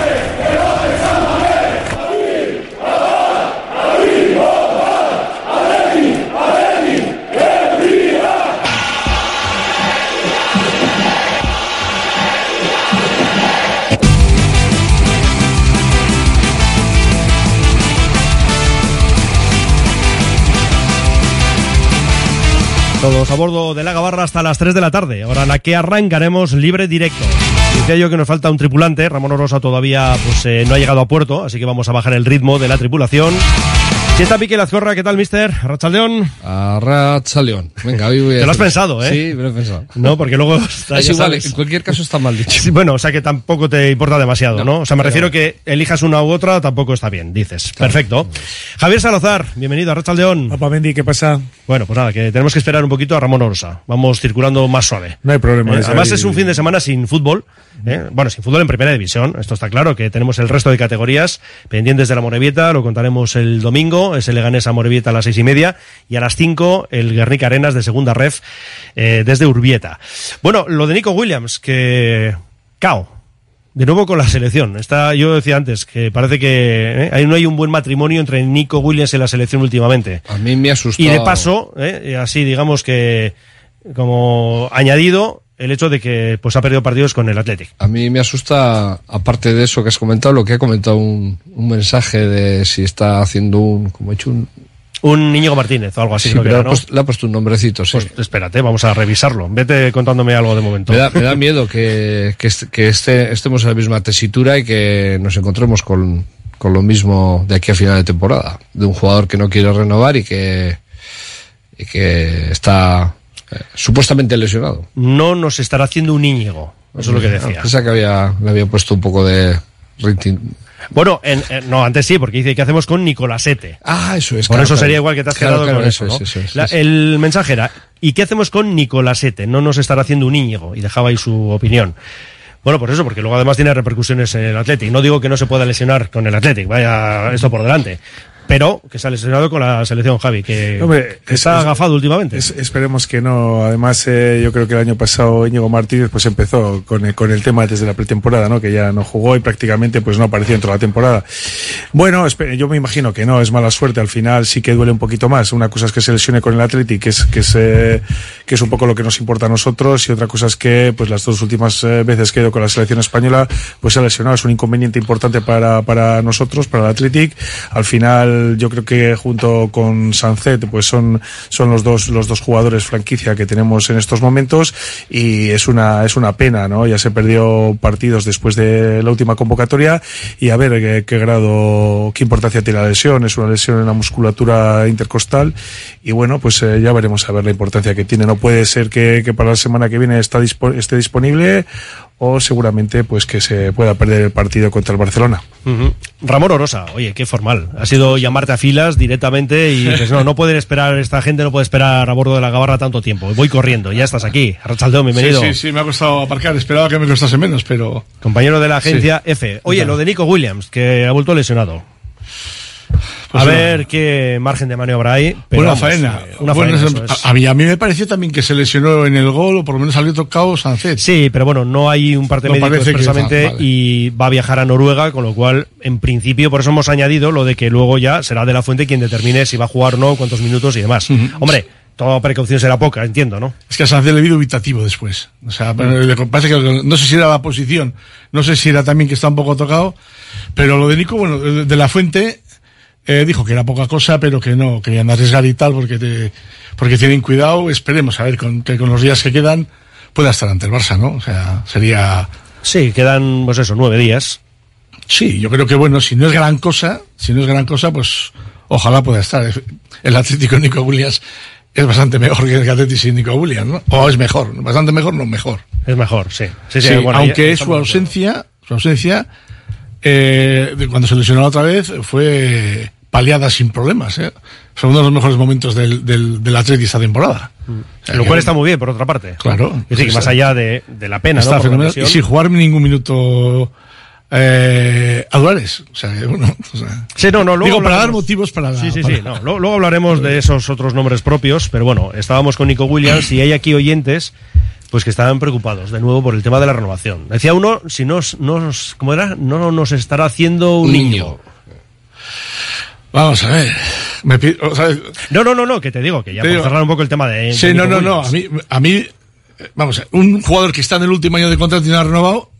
Todos a bordo de la Gabarra hasta las 3 de la tarde, hora en la que arrancaremos libre directo. Decía yo que nos falta un tripulante, Ramón Orosa todavía pues, eh, no ha llegado a puerto, así que vamos a bajar el ritmo de la tripulación. Si está Pique Lazcorra, ¿qué tal, mister? ¿Rachaldeón? Arrachaleón. Venga, hoy voy a Te lo has hacer- pensado, ¿eh? Sí, me lo he pensado. No, porque luego... [laughs] está, Es igual, sabes. en cualquier caso está mal dicho. Sí, bueno, o sea que tampoco te importa demasiado, ¿no? O sea, me pero- refiero que elijas una u otra, tampoco está bien, dices. Perfecto. Javier Salazar, bienvenido a Rachaldeón. Papá Mendy, ¿qué pasa? Bueno, pues nada, que tenemos que esperar un poquito a Ramón Orosa. Vamos circulando más suave. No hay problema. Eh, además ahí- es un fin de semana sin fútbol, ¿eh? bueno, sin fútbol en primera división, esto está claro, que tenemos el resto de categorías pendientes de la Morevieta, lo contaremos el domingo, es el Leganés a Morevieta a las seis y media, y a las cinco el Guernica Arenas de segunda ref eh, desde Urbieta. Bueno, lo de Nico Williams, que... Cao. De nuevo con la selección. Está, yo decía antes que parece que eh, ahí no hay un buen matrimonio entre Nico Williams y la selección últimamente. A mí me asustó. Y de paso, eh, así digamos que como añadido el hecho de que pues ha perdido partidos con el Athletic. A mí me asusta, aparte de eso que has comentado, lo que ha comentado un, un mensaje de si está haciendo un, como he hecho un... Un Íñigo Martínez o algo así. Sí, creo que pero era, le ha puesto- le ha puesto un nombrecito, sí. Pues espérate, vamos a revisarlo. Vete contándome algo de momento. Me da, me da miedo que, que, est- que este- estemos en la misma tesitura y que nos encontremos con, con lo mismo de aquí a final de temporada. De un jugador que no quiere renovar y que, y que está supuestamente lesionado. No nos estará haciendo un Íñigo. Eso es lo que decía. Pensaba que había, le había puesto un poco de. Bueno, en- en- no, antes sí, porque dice, ¿qué hacemos con Nicolasete? Ah, eso es. Por claro, eso claro. sería igual que te has Claro, quedado con eso, eso ¿no? eso La-. El mensaje era, ¿y qué hacemos con Nicolasete? No nos estará haciendo un Íñigo. Y dejaba ahí su opinión. Bueno, por eso, porque luego además tiene repercusiones en el Athletic. No digo que no se pueda lesionar con el Athletic, vaya esto por delante. Pero que se ha lesionado con la selección Javi, que, Hombre, que está es- agafado últimamente. Es- esperemos que no. Además, eh, yo creo que el año pasado Íñigo Martínez pues empezó con el, con el tema desde la pretemporada, ¿no? Que ya no jugó y prácticamente pues no apareció dentro de la temporada. Bueno, yo me imagino que no, es mala suerte. Al final sí que duele un poquito más. Una cosa es que se lesione con el Atleti, que es, que es, eh, que es un poco lo que nos importa a nosotros, y otra cosa es que pues las dos últimas eh, veces que he ido con la selección española, pues se ha lesionado. Es un inconveniente importante para, para nosotros, para el Athletic. Al final, yo creo que junto con Sancet, pues son, son los dos, los dos jugadores franquicia que tenemos en estos momentos y es una, es una pena, ¿no? Ya se perdió partidos después de la última convocatoria y a ver qué, qué grado, qué importancia tiene la lesión. Es una lesión en la musculatura intercostal y bueno, pues eh, ya veremos a ver la importancia que tiene. No puede ser que, que para la semana que viene está dispo- esté disponible o seguramente pues que se pueda perder el partido contra el Barcelona. Ramón Orosa, oye, qué formal. Ha sido llamarte a filas directamente y [laughs] pues no, no pueden esperar, esta gente no puede esperar a bordo de la gabarra tanto tiempo. Voy corriendo, ya estás aquí. Arrachaldeo, bienvenido. Sí, sí, sí, me ha costado aparcar. Esperaba que me costase menos, pero. Compañero de la agencia Sí. F. Oye, lo de Nico Williams, que ha vuelto lesionado. A una- ver qué margen de maniobra hay. Pero vamos, faena. eh, Una Bueno, faena, es- a, mí, a mí me pareció también que se lesionó en el gol, o por lo menos salió tocado Sancet. Sí, pero bueno, no hay un parte No médico expresamente está, vale. y va a viajar a Noruega, con lo cual, en principio, por eso hemos añadido lo de que luego ya será de la fuente quien determine si va a jugar o no, cuántos minutos y demás. Hombre, toda precaución será poca, entiendo, ¿no? Es que a Sancet le vi dubitativo después. O sea, pero le parece que no sé si era la posición, no sé si era también que está un poco tocado, pero lo de Nico, bueno, de la fuente eh, dijo que era poca cosa, pero que no querían arriesgar y tal porque te, porque tienen cuidado. Esperemos a ver con, que con los días que quedan pueda estar ante el Barça, ¿no? O sea, sería. Sí, quedan, pues eso, nueve días. Sí, yo creo que bueno, si no es gran cosa, si no es gran cosa, pues ojalá pueda estar. El Atlético Nico Williams es bastante mejor que el Atlético sin Nico Williams, ¿no? O es mejor, bastante mejor, no mejor. Es mejor, sí. Sí, sí, Sí, bueno, aunque ya su ausencia, su ausencia, eh, cuando se lesionó otra vez, fue paliada sin problemas. ¿eh? Fue uno de los mejores momentos del, del, del Atleti esta temporada. O sea, Lo que- cual está muy bien, por otra parte. Claro. Es decir, que más allá de, de la pena, está ¿no? La. Y sin jugar ningún minuto eh, a Duárez. O sea, que, bueno, o sea, Sí, no, no, luego digo, para dar motivos para... Sí, sí, para- sí. no, lo- luego hablaremos de esos otros nombres propios, pero bueno, estábamos con Nico Williams y hay aquí oyentes pues que estaban preocupados de nuevo por el tema de la renovación. Decía uno, si nos, nos ¿cómo era? No nos estará haciendo un niño. Vamos a ver. Me pi- o sea, No, no, no, no, que te digo, que ya por digo- cerrar un poco el tema de... Sí, de no, no, no. A mí, a mí, vamos a ver, un jugador que está en el último año de contrato y no ha renovado,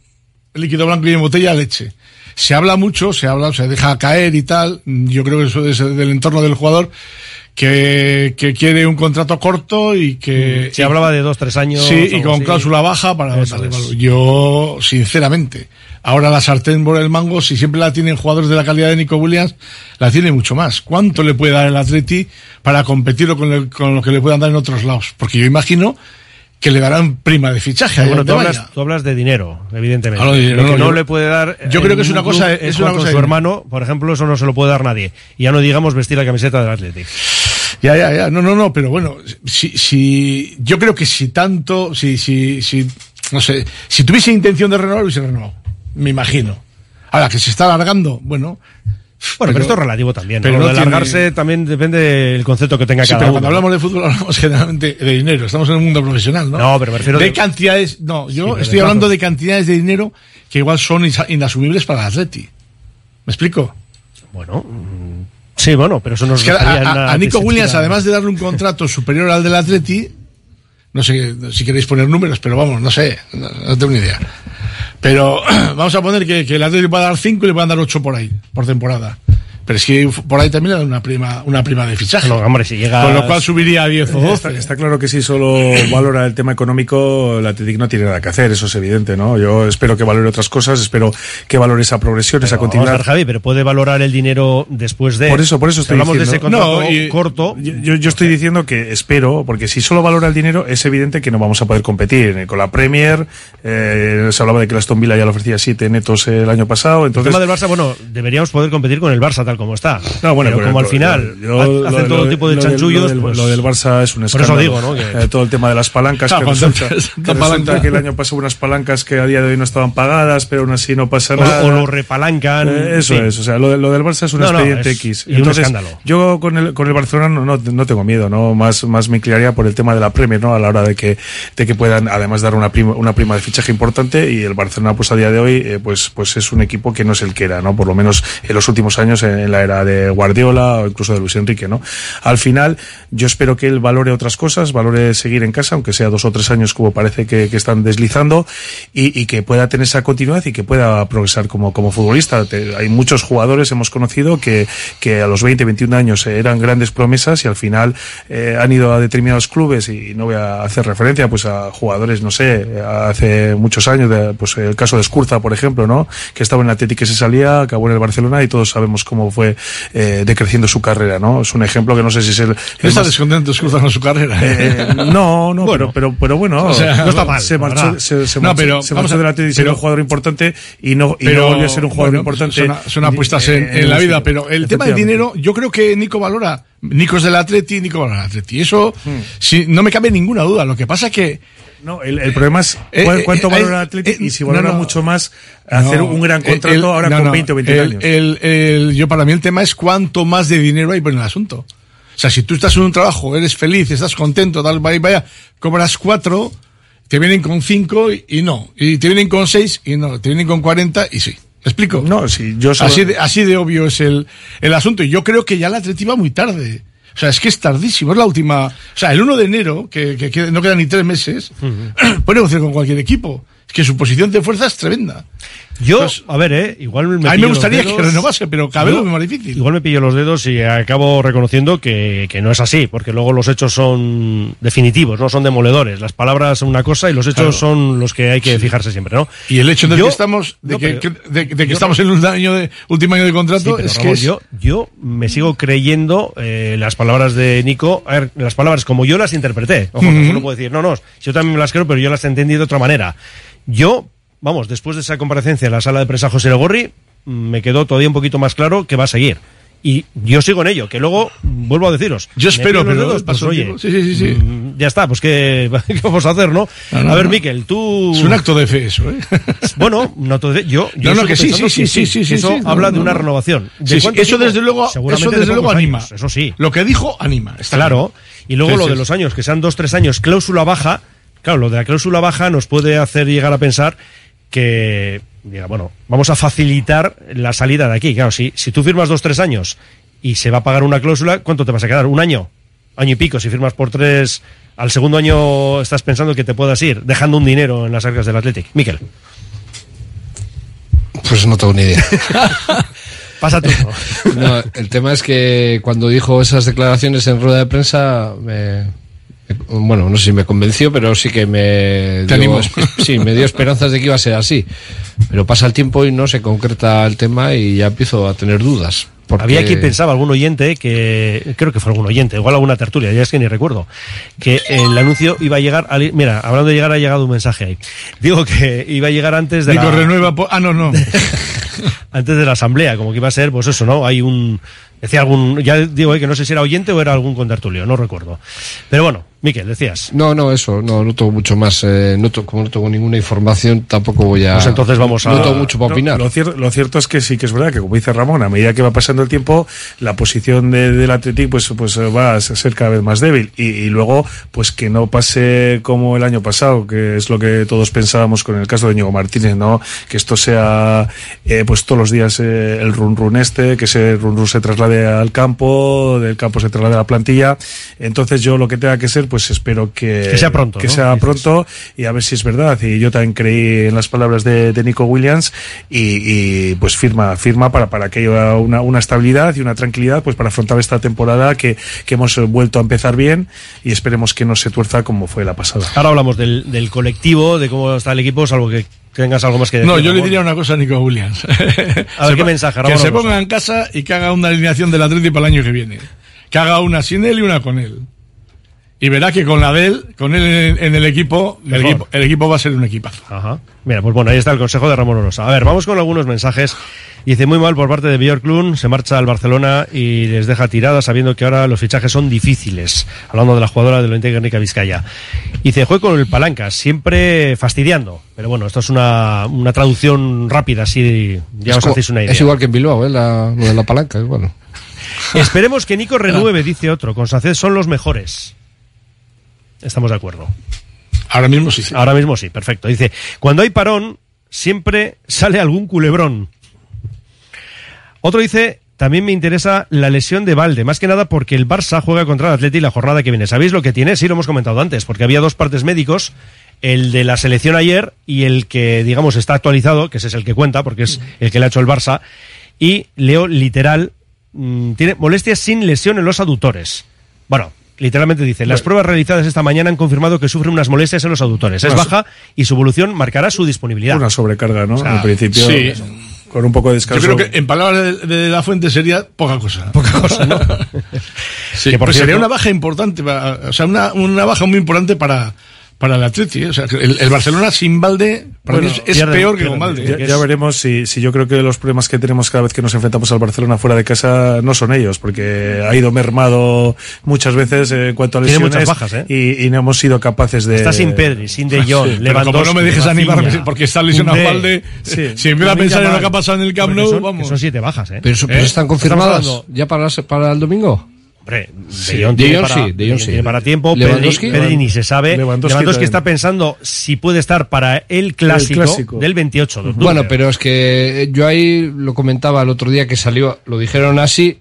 el líquido blanco y en botella, leche. Se habla mucho, se habla, se deja caer y tal. Yo creo que eso es del entorno del jugador que, que quiere un contrato corto y que. Se hablaba de dos, tres años. Sí, y con así. cláusula baja para. Yo, sinceramente, ahora la sartén por el mango, si siempre la tienen jugadores de la calidad de Nico Williams, la tiene mucho más. ¿Cuánto le puede dar el Atleti para competir con, el- con lo que le puedan dar en otros lados? Porque yo imagino que le darán prima de fichaje. Bueno, tú hablas, tú hablas de dinero, evidentemente. Hablo de dinero, Lo que no, yo- le puede dar. yo creo que es una un cosa- es una cosa su hermano, por ejemplo, eso no se lo puede dar nadie. Y ya no digamos vestir la camiseta del Athletic. Ya, ya, ya. No, no, no, pero bueno, si, si, yo creo que si tanto, si, si, si, no sé, si tuviese intención de renovar, hubiese renovado. Me imagino. Ahora, que se está alargando, bueno. Bueno, pero, esto es relativo también. pero de tiene- alargarse también depende del concepto que tenga Sí, cada pero uno. cuando hablamos de fútbol [laughs] hablamos generalmente de dinero. Estamos en el mundo profesional, ¿no? No, pero me refiero de, de- cantidades. No, yo de estoy hablando de cantidades de dinero que igual son inasumibles para el Atleti. ¿Me explico? Bueno, sí, bueno, pero eso nos Es que a, a- Nico Williams, además de darle un contrato superior al del Atleti, no sé si queréis poner números, pero vamos, no sé, no, no tengo ni idea. Pero [clears throat] vamos a poner que, que el Atleti va a dar 5 y le van a dar 8 por ahí, por temporada. Pero es que por ahí también dan una prima, una prima de fichaje. No, hombre, si llega. Con lo cual subiría a 10 o 12. Está, está claro que si solo valora el tema económico, el Athletic no tiene nada que hacer, eso es evidente, ¿no? Yo espero que valore otras cosas, espero que valore esa progresión, esa Vamos a ver, continuidad. Javi, pero puede valorar el dinero después de. Por eso, por eso estoy hablamos de ese diciendo- contrato No, y- corto. Yo, yo- yo estoy diciendo que espero, porque si solo valora el dinero, es evidente que no vamos a poder competir con la Premier. eh, se hablaba de que la Aston Villa ya le ofrecía siete netos el año pasado. El Entonces, tema del Barça, bueno, deberíamos poder competir con el Barça tal como está. No, bueno, pero pero- como al final yo- hacen lo- todo lo- tipo de lo chanchullos, Lo del, pues- lo del Barça es un por eso escándalo. digo, ¿no? Que- Eh, todo el tema de las palancas. Claro, que cuando resulta, que resulta el año pasado unas palancas que a día de hoy no estaban pagadas, pero aún así no pasa nada. o lo repalancan, Eh, eso es. O sea, lo, de- lo del Barça es un No, no, expediente es- X. y un escándalo. Yo con el, con el Barcelona no, no, no tengo miedo, ¿no? Más, más me inclinaría por el tema de la Premier, ¿no? A la hora de que, de que puedan además dar una prima, una prima de fichaje importante y el Barcelona, pues a día de hoy, eh, pues, pues es un equipo que no es el que era, ¿no? Por lo menos en los últimos años en, en la era de Guardiola o incluso de Luis Enrique, ¿no? Al final, yo espero que él valore otras cosas, valore seguir en casa, aunque sea dos o tres años como parece que, están deslizando y, que pueda tener esa continuidad y que pueda progresar como, como futbolista. Hay muchos jugadores, hemos conocido, que, que a los 20, 21 años eran grandes promesas y al final eh, han ido a determinados clubes y no voy a hacer referencia pues a jugadores, no sé, hace muchos años, de, pues el caso de Escurza, por ejemplo, ¿no? Que estaba en el Atlético que se salía, acabó en el Barcelona y todos sabemos cómo fue eh, decreciendo su carrera, ¿no? Es un ejemplo que no sé si es el... Está más- descontento con su carrera. eh, no, no, [laughs] pero, pero, pero bueno, O sea, no está mal. Se marchó, se, se No, pero se marchó del un jugador importante y no, y pero no volvió a ser un jugador bueno, importante. Son, son apuestas en, en en la vida, pero el tema del dinero, yo creo que Nico valora. Nico es del Atleti, Nico valora el Atleti. Eso, Hmm. sí, no me cabe ninguna duda. Lo que pasa es que. No, el, el problema es Eh, eh, cuánto eh, valora el eh, Atlético eh, y si valora no, no. mucho más hacer No, un gran contrato el- ahora no, con no, 20 o 21 el- años. el- el- yo para mí el tema es cuánto más de dinero hay por el asunto. O sea, si tú estás en un trabajo, eres feliz, estás contento, tal, vaya, vaya, cobras cuatro, te vienen con cinco y, y no. Y te vienen con seis y no. Te vienen con cuarenta y sí. ¿Me explico? No, sí, yo solo- así, de, así de obvio es el, el asunto. Y yo creo que ya la Atleti va muy tarde. O sea, es que es tardísimo. Es la última. O sea, el 1 de enero, que, que queda- no quedan ni tres meses, [clears throat] puede negociar con cualquier equipo. Es que su posición de fuerza es tremenda. Yo, a ver, eh, igual me a mí pillo me los gustaría que renovase, pero cada vez Yo lo veo más difícil. Igual me pillo los dedos y acabo reconociendo que, que no es así, porque luego los hechos son definitivos, no son demoledores. Las palabras son una cosa y los hechos Claro. son los que hay que fijarse siempre, ¿no? Y el hecho de Yo- que estamos, de no, que, pero- que- de, de que yo estamos no- en un año de, último año de contrato, Sí, pero, es que Ramón, es, yo, yo me sigo creyendo eh, las palabras de Nico, a ver, las palabras como yo las interpreté. Ojo, que Ujú. uno puede decir, no, no, yo también me las creo, pero yo las entendí de otra manera. Yo, vamos, después de esa comparecencia en la sala de prensa José Legorri, mm, me quedó todavía un poquito más claro que va a seguir. Y yo sigo en ello, que luego, mm, vuelvo a deciros. Yo espero, pero dedos, pues, oye. Sí, sí, sí, sí. mm, ya está, pues ¿qué, [laughs] qué vamos a hacer, no? No, no, a ver, no. Miquel, tú... es un acto de fe eso, ¿eh? [laughs] Bueno, no todo de- yo, yo No, no, que sí, sí, sí, sí, sí, sí, Eso habla de una no. renovación. ¿De Sí, sí, cuánto eso tiempo? desde luego, eso de desde luego anima. años, eso sí. Lo que dijo anima. Está Claro. Y luego lo de los años, que sean dos, tres años, cláusula baja. Claro, lo de la cláusula baja nos puede hacer llegar a pensar que, diga, bueno, vamos a facilitar la salida de aquí. Claro, si, si tú firmas dos, tres años y se va a pagar una cláusula, ¿cuánto te vas a quedar? ¿Un año? Año y pico. Si firmas por tres, al segundo año estás pensando que te puedas ir, dejando un dinero en las arcas del Athletic. Miquel. Pues no tengo ni idea. [laughs] Pasa. No, el tema es que cuando dijo esas declaraciones en rueda de prensa, me, me- bueno, no sé si me convenció, pero sí que me Te dio, [laughs] sí, me dio esperanzas de que iba a ser así. Pero pasa el tiempo y no se concreta el tema y ya empiezo a tener dudas. Porque... Había quien pensaba, algún oyente, que creo que fue algún oyente, igual alguna tertulia, ya es que ni recuerdo, que el anuncio iba a llegar, al- mira, hablando de llegar, ha llegado un mensaje ahí. Digo que iba a llegar antes de Nico la, renueva. po- Ah, no, no. [laughs] antes de la asamblea, como que iba a ser, pues eso, ¿no? Hay un, decía algún, ya digo eh, que no sé si era oyente o era algún contertulio, no recuerdo. Pero bueno, Miquel, decías. No, no, eso, no, no tengo mucho más, eh, no to- como no tengo ninguna información, tampoco voy a... Pues entonces vamos a- No tengo mucho para No, opinar. lo, cier- lo cierto es que sí que es verdad que, como dice Ramón, a medida que va pasando el tiempo, la posición de- del Athletic pues, pues eh, va a ser cada vez más débil. Y, y luego, pues que no pase como el año pasado, que es lo que todos pensábamos con el caso de Ñigo Martínez, ¿no? Que esto sea, eh, pues todos los días eh, el run run este, que ese run run se traslade al campo, del campo se traslade a la plantilla. Entonces yo lo que tenga que ser, pues espero que, Que sea pronto, Que ¿no? sea pronto y a ver si es verdad. Y yo también creí en las palabras de, de Nico Williams y, y, pues firma, firma para, para que haya una, una estabilidad y una tranquilidad pues para afrontar esta temporada que, que hemos vuelto a empezar bien y esperemos que no se tuerza como fue la pasada. Ahora hablamos del, del colectivo, de cómo está el equipo, salvo que tengas algo más que decir. No, yo le diría una cosa a Nico Williams. [laughs] A ver, ¿qué pa- mensaje, Que se ponga en casa y que haga una alineación del Atlético para el año que viene. Que haga una sin él y una con él. Y verá que con la de él, con él en, en el equipo, el equipo, el equipo va a ser un equipazo. Ajá. Mira, pues bueno, ahí está el consejo de Ramón Orosa. A ver, vamos con algunos mensajes. Dice muy mal por parte de Björklund, se marcha al Barcelona y les deja tirada sabiendo que ahora los fichajes son difíciles. Hablando de la jugadora de la Guernica Vizcaya. Dice, juego con el Palancas, siempre fastidiando. Pero bueno, esto es una, una traducción rápida, así ya Es os como- hacéis una idea. Es igual que en Bilbao, ¿eh? La, lo de la palanca, es bueno. [laughs] Esperemos que Nico renueve, dice otro. Con Sánchez son los mejores. Estamos de acuerdo. Ahora mismo sí. Ahora mismo sí, perfecto. Dice, cuando hay parón, siempre sale algún culebrón. Otro dice, también me interesa la lesión de Valde, más que nada porque el Barça juega contra el Atleti la jornada que viene. ¿Sabéis lo que tiene? Sí, lo hemos comentado antes, porque había dos partes médicos, el de la selección ayer y el que, digamos, está actualizado, que ese es el que cuenta, porque es el que le ha hecho el Barça, y Leo literal mm, tiene molestias sin lesión en los aductores. Bueno, literalmente dice, las pruebas realizadas esta mañana han confirmado que sufre unas molestias en los aductores. Es baja y su evolución marcará su disponibilidad. Una sobrecarga, ¿no? O sea, en principio, sí. con un poco de Yo descanso. creo que en palabras de, de la fuente sería poca cosa. Poca cosa, ¿no? [laughs] Sí, Que, por pues sería cierto- una baja importante, para- o sea, una, una baja muy importante para, para el Atleti. ¿eh? O sea, que el, el Barcelona sin Valde para Bueno, mí es, peor que con Valde. Ya, ya veremos si, si yo creo que los problemas que tenemos cada vez que nos enfrentamos al Barcelona fuera de casa no son ellos, porque ha ido mermado muchas veces eh, en cuanto a Tiene lesiones muchas bajas, ¿eh? y, y no hemos sido capaces de... Está sin Pedri, sin De Jong, Sí, pero Lewandowski, como no me dejes animarme porque está lesionado Koundé. Valde, Sí. si empiezo a pensar en lo que ha pasado en el Camp Nou, son, vamos. son siete bajas, ¿eh? Pero, pero ¿Eh? están confirmadas ya para, para el domingo. Hombre, Sí, De Jong De tiene Jong para, sí, De Jong sí. tiene para tiempo, Lewandowski. Pedri, Pedri ni se sabe. Lewandowski Lewandowski, está pensando si puede estar para el clásico, clásico. del 28 de octubre. Bueno, pero es que yo ahí lo comentaba el otro día que salió, lo dijeron así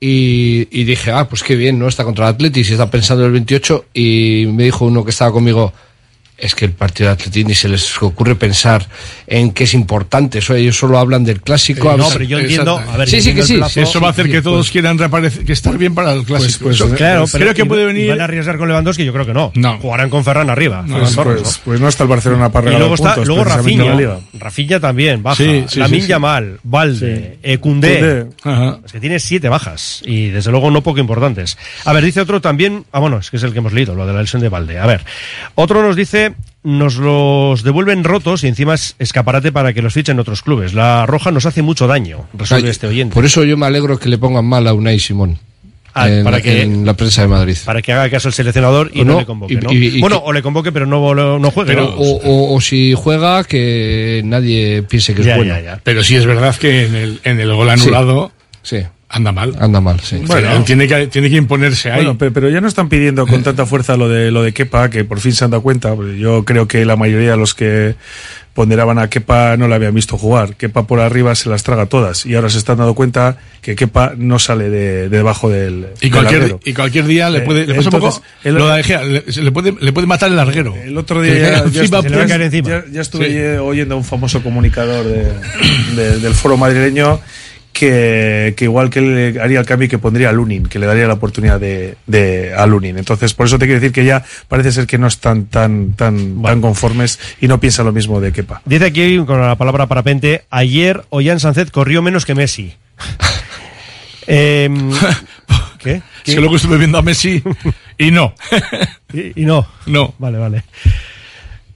y, y dije, ah, pues qué bien, ¿no? Está contra el Atleti, si está pensando en el 28 y me dijo uno que estaba conmigo, es que el partido de Atleti ni se les ocurre pensar en que es importante, eso, ellos solo hablan del clásico. Eh, no, pero yo entiendo. A ver, Sí, yo sí, que sí, plazo. Eso va a hacer que todos pues- quieran reaparecer, que estar bien para el clásico. pues, Eso- eh, Claro, pero creo que puede venir. ¿Van a arriesgar con Lewandowski? Yo creo que no. No. Jugarán con Ferran arriba. Ferran Pues, Torres, pues- ¿no? pues no está el Barcelona para Y luego está puntos, luego Rafinha. Rafinha también, baja. Sí, sí, Lamin sí. Yamal, Valde, eh. Koundé. Ajá. Es que tiene siete bajas y desde luego no poco importantes. A ver, dice otro también, ah bueno, es que es el que hemos leído, lo de la lesión de Valde. A ver, otro nos dice, nos los devuelven rotos y encima es escaparate para que los fichen otros clubes. La roja nos hace mucho daño, resuelve Ay, este oyente. Por eso yo me alegro que le pongan mal a Unai Simón Ah, en, para que- en la prensa de Madrid. Para que haga caso el seleccionador y no, no, le convoque, y- ¿no? y- y bueno, que- o le convoque pero no, no, juegue. Pero, ¿no? o, o- o si juega, que nadie piense que es bueno. ya, ya. Pero sí es verdad que en el, en el gol anulado Sí, anda mal. anda mal, sí. Bueno, él tiene que, tiene que imponerse ahí. Bueno, pe- pero ya no están pidiendo con tanta fuerza lo de lo de Kepa, que por fin se han dado cuenta. Yo creo que la mayoría de los que ponderaban a Kepa no le habían visto jugar. Kepa por arriba se las traga todas y ahora se están dando cuenta que Kepa no sale de, de debajo del, y del cualquier, larguero. y cualquier día le Eh, puede, le pasa un entonces, poco el- lo de le, puede, le puede matar el larguero. El otro día ya, ya ya- ya estuve Sí. eh, oyendo a un famoso comunicador de- de- del foro madrileño que, que igual que le haría el cambio y que pondría a Lunin, que le daría la oportunidad de, de a Lunin. Entonces, por eso te quiero decir que ya parece ser que no están tan, tan, tan conformes y no piensan lo mismo de Kepa. Dice aquí con la palabra parapente, ayer Ollán Sánchez corrió menos que Messi. [laughs] Em, [laughs] ¿Qué? Es que luego estuve viendo a Messi y no. [laughs] Y, y no. No. Vale, vale.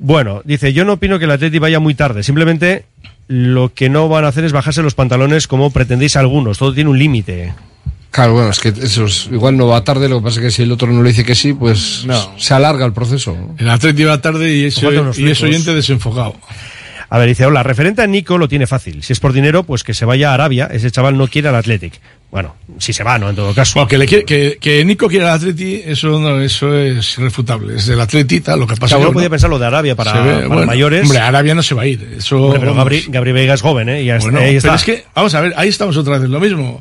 Bueno, dice, yo no opino que el Atleti vaya muy tarde. Simplemente lo que no van a hacer es bajarse los pantalones como pretendéis algunos. Todo tiene un límite. Claro, bueno, es que eso es- igual no va tarde, lo que pasa es que si el otro no le dice que sí, pues No. se alarga el proceso. ¿no? El Atleti va tarde y es, y es oyente desenfocado. A ver, dice, hola, referente a Nico lo tiene fácil. Si es por dinero, pues que se vaya a Arabia. Ese chaval no quiere al Athletic. Bueno, si se va, ¿no? En todo caso. Bueno, que, le quiere- que, que Nico quiere al Atleti, eso, no, eso es irrefutable. Es del Atleti, tal, lo que pasa Claro, que uno no. podía pensar lo de Arabia para, Se ve, para bueno, mayores. Hombre, Arabia no se va a ir. Eso, Hombre, pero. Gabri, Gabri Veiga es joven, ¿eh? Y Bueno, ahí está. pero es que, vamos a ver, ahí estamos otra vez, lo mismo.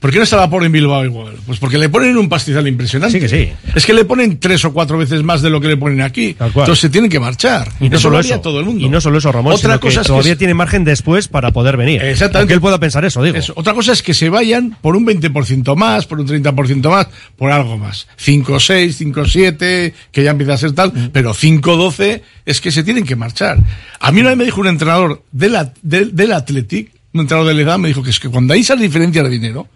¿Por qué no está la por en Bilbao igual? Pues porque le ponen un pastizal impresionante. Sí que sí. Es que le ponen tres o cuatro veces más de lo que le ponen aquí. Tal cual. Entonces se tienen que marchar. Y no eso solo lo haría eso. todo el mundo. Y no solo eso, Ramón, Otra sino cosa que es que todavía es- tiene margen después para poder venir. Exactamente. Aunque él pueda pensar eso, digo. Eso. Otra cosa es que se vayan por un 20% más, por un 30% más, por algo más. 5, 6, 5, 7, que ya empieza a ser tal, Mm. pero 5, 12 es que se tienen que marchar. A mí una vez me dijo un entrenador del, del, del Athletic, un entrenador de la edad, me dijo que es que cuando hay esas diferencias de dinero,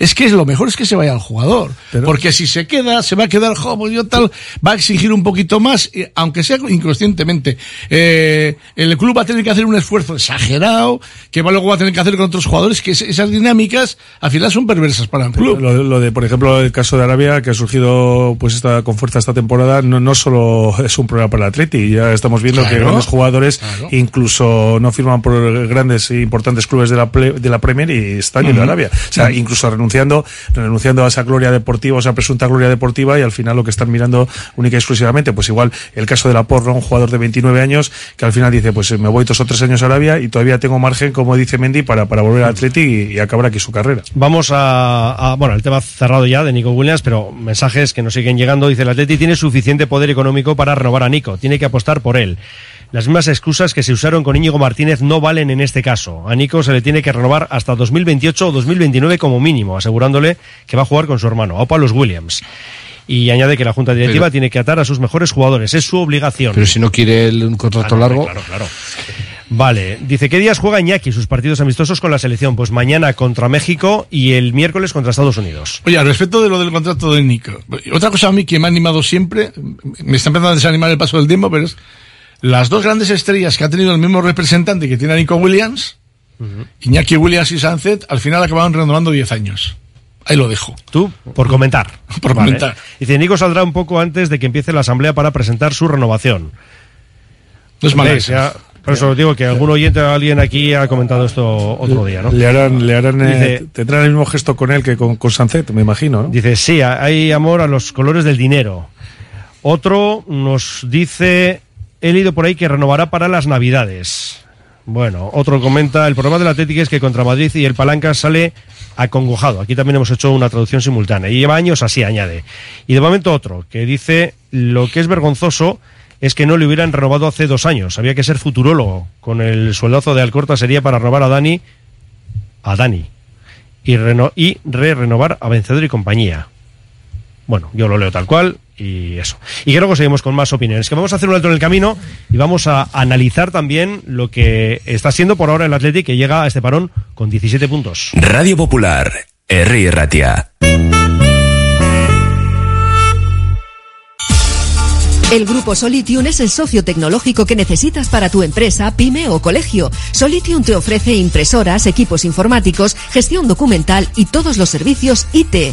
es que lo mejor es que se vaya al jugador. porque si se queda, se va a quedar joven, yo tal, va a exigir un poquito más, aunque sea inconscientemente. Eh, el club va a tener que hacer un esfuerzo exagerado, que va- luego va a tener que hacer con otros jugadores, que es- esas dinámicas al final son perversas para el club. Lo, lo de, por ejemplo, el caso de Arabia, que ha surgido pues esta, con fuerza esta temporada, no, no solo [laughs] es un problema para el Atleti, ya estamos viendo que grandes jugadores Claro. incluso no firman por grandes e importantes clubes de la, ple- de la Premier y están a Ujú. Arabia. O sea, incluso renunciando, renunciando a esa gloria deportiva, o esa presunta gloria deportiva y al final lo que están mirando única y exclusivamente, pues igual el caso de la Porro, un jugador de 29 años que al final dice, pues me voy dos o tres años a Arabia y todavía tengo margen, como dice Mendy, para, para volver al Atleti y, y acabar aquí su carrera. Vamos a, a- bueno, el tema cerrado ya de Nico Williams, pero mensajes que nos siguen llegando. Dice, el Atleti tiene suficiente poder económico para renovar a Nico, tiene que apostar por él. Las mismas excusas que se usaron con Íñigo Martínez no valen en este caso. A Nico se le tiene que renovar hasta 2028 o 2029 como mínimo, asegurándole que va a jugar con su hermano, Opa los Williams. Y añade que la Junta Directiva Pero- tiene que atar a sus mejores jugadores, es su obligación. Pero si no quiere él un contrato Claro, largo. Claro, claro. Vale, dice, ¿qué días juega Iñaki sus partidos amistosos con la selección? Pues mañana contra México y el miércoles contra Estados Unidos. Oye, al respecto de lo del contrato de Nico, otra cosa a mí que me ha animado siempre, me está empezando a desanimar el paso del tiempo, pero es las dos grandes estrellas que ha tenido el mismo representante que tiene a Nico Williams, Iñaki Williams y Sánchez, al final acabaron renovando 10 años. Ahí lo dejo. Tú, por comentar. [laughs] Por Vale. comentar. Dice, Nico saldrá un poco antes de que empiece la asamblea para presentar su renovación. No es mala Por eso digo que algún oyente o alguien aquí ha comentado esto otro día, ¿no? Le harán, le harán, eh, Dice- tendrán el mismo gesto con él que con, con Sancet, me imagino. ¿no? Dice, sí, hay amor a los colores del dinero. Otro nos dice, he leído por ahí que renovará para las navidades. Bueno, otro comenta, el problema del Atlético es que contra Madrid y el Palanca sale acongojado. Aquí también hemos hecho una traducción simultánea. Y lleva años así, añade. Y de momento otro, que dice, lo que es vergonzoso es que no le hubieran renovado hace dos años. Había que ser futurólogo. Con el sueldazo de Alcorta sería para renovar a Dani, a Dani. Y, y re-renovar a Vencedor y compañía. Bueno, yo lo leo tal cual y eso. Y que luego seguimos con más opiniones. Que vamos a hacer un alto en el camino y vamos a analizar también lo que está siendo por ahora el Athletic que llega a este parón con 17 puntos. Radio Popular, R. Ratia. El grupo Solitium es el socio tecnológico que necesitas para tu empresa, pyme o colegio. Solitium te ofrece impresoras, equipos informáticos, gestión documental y todos los servicios IT.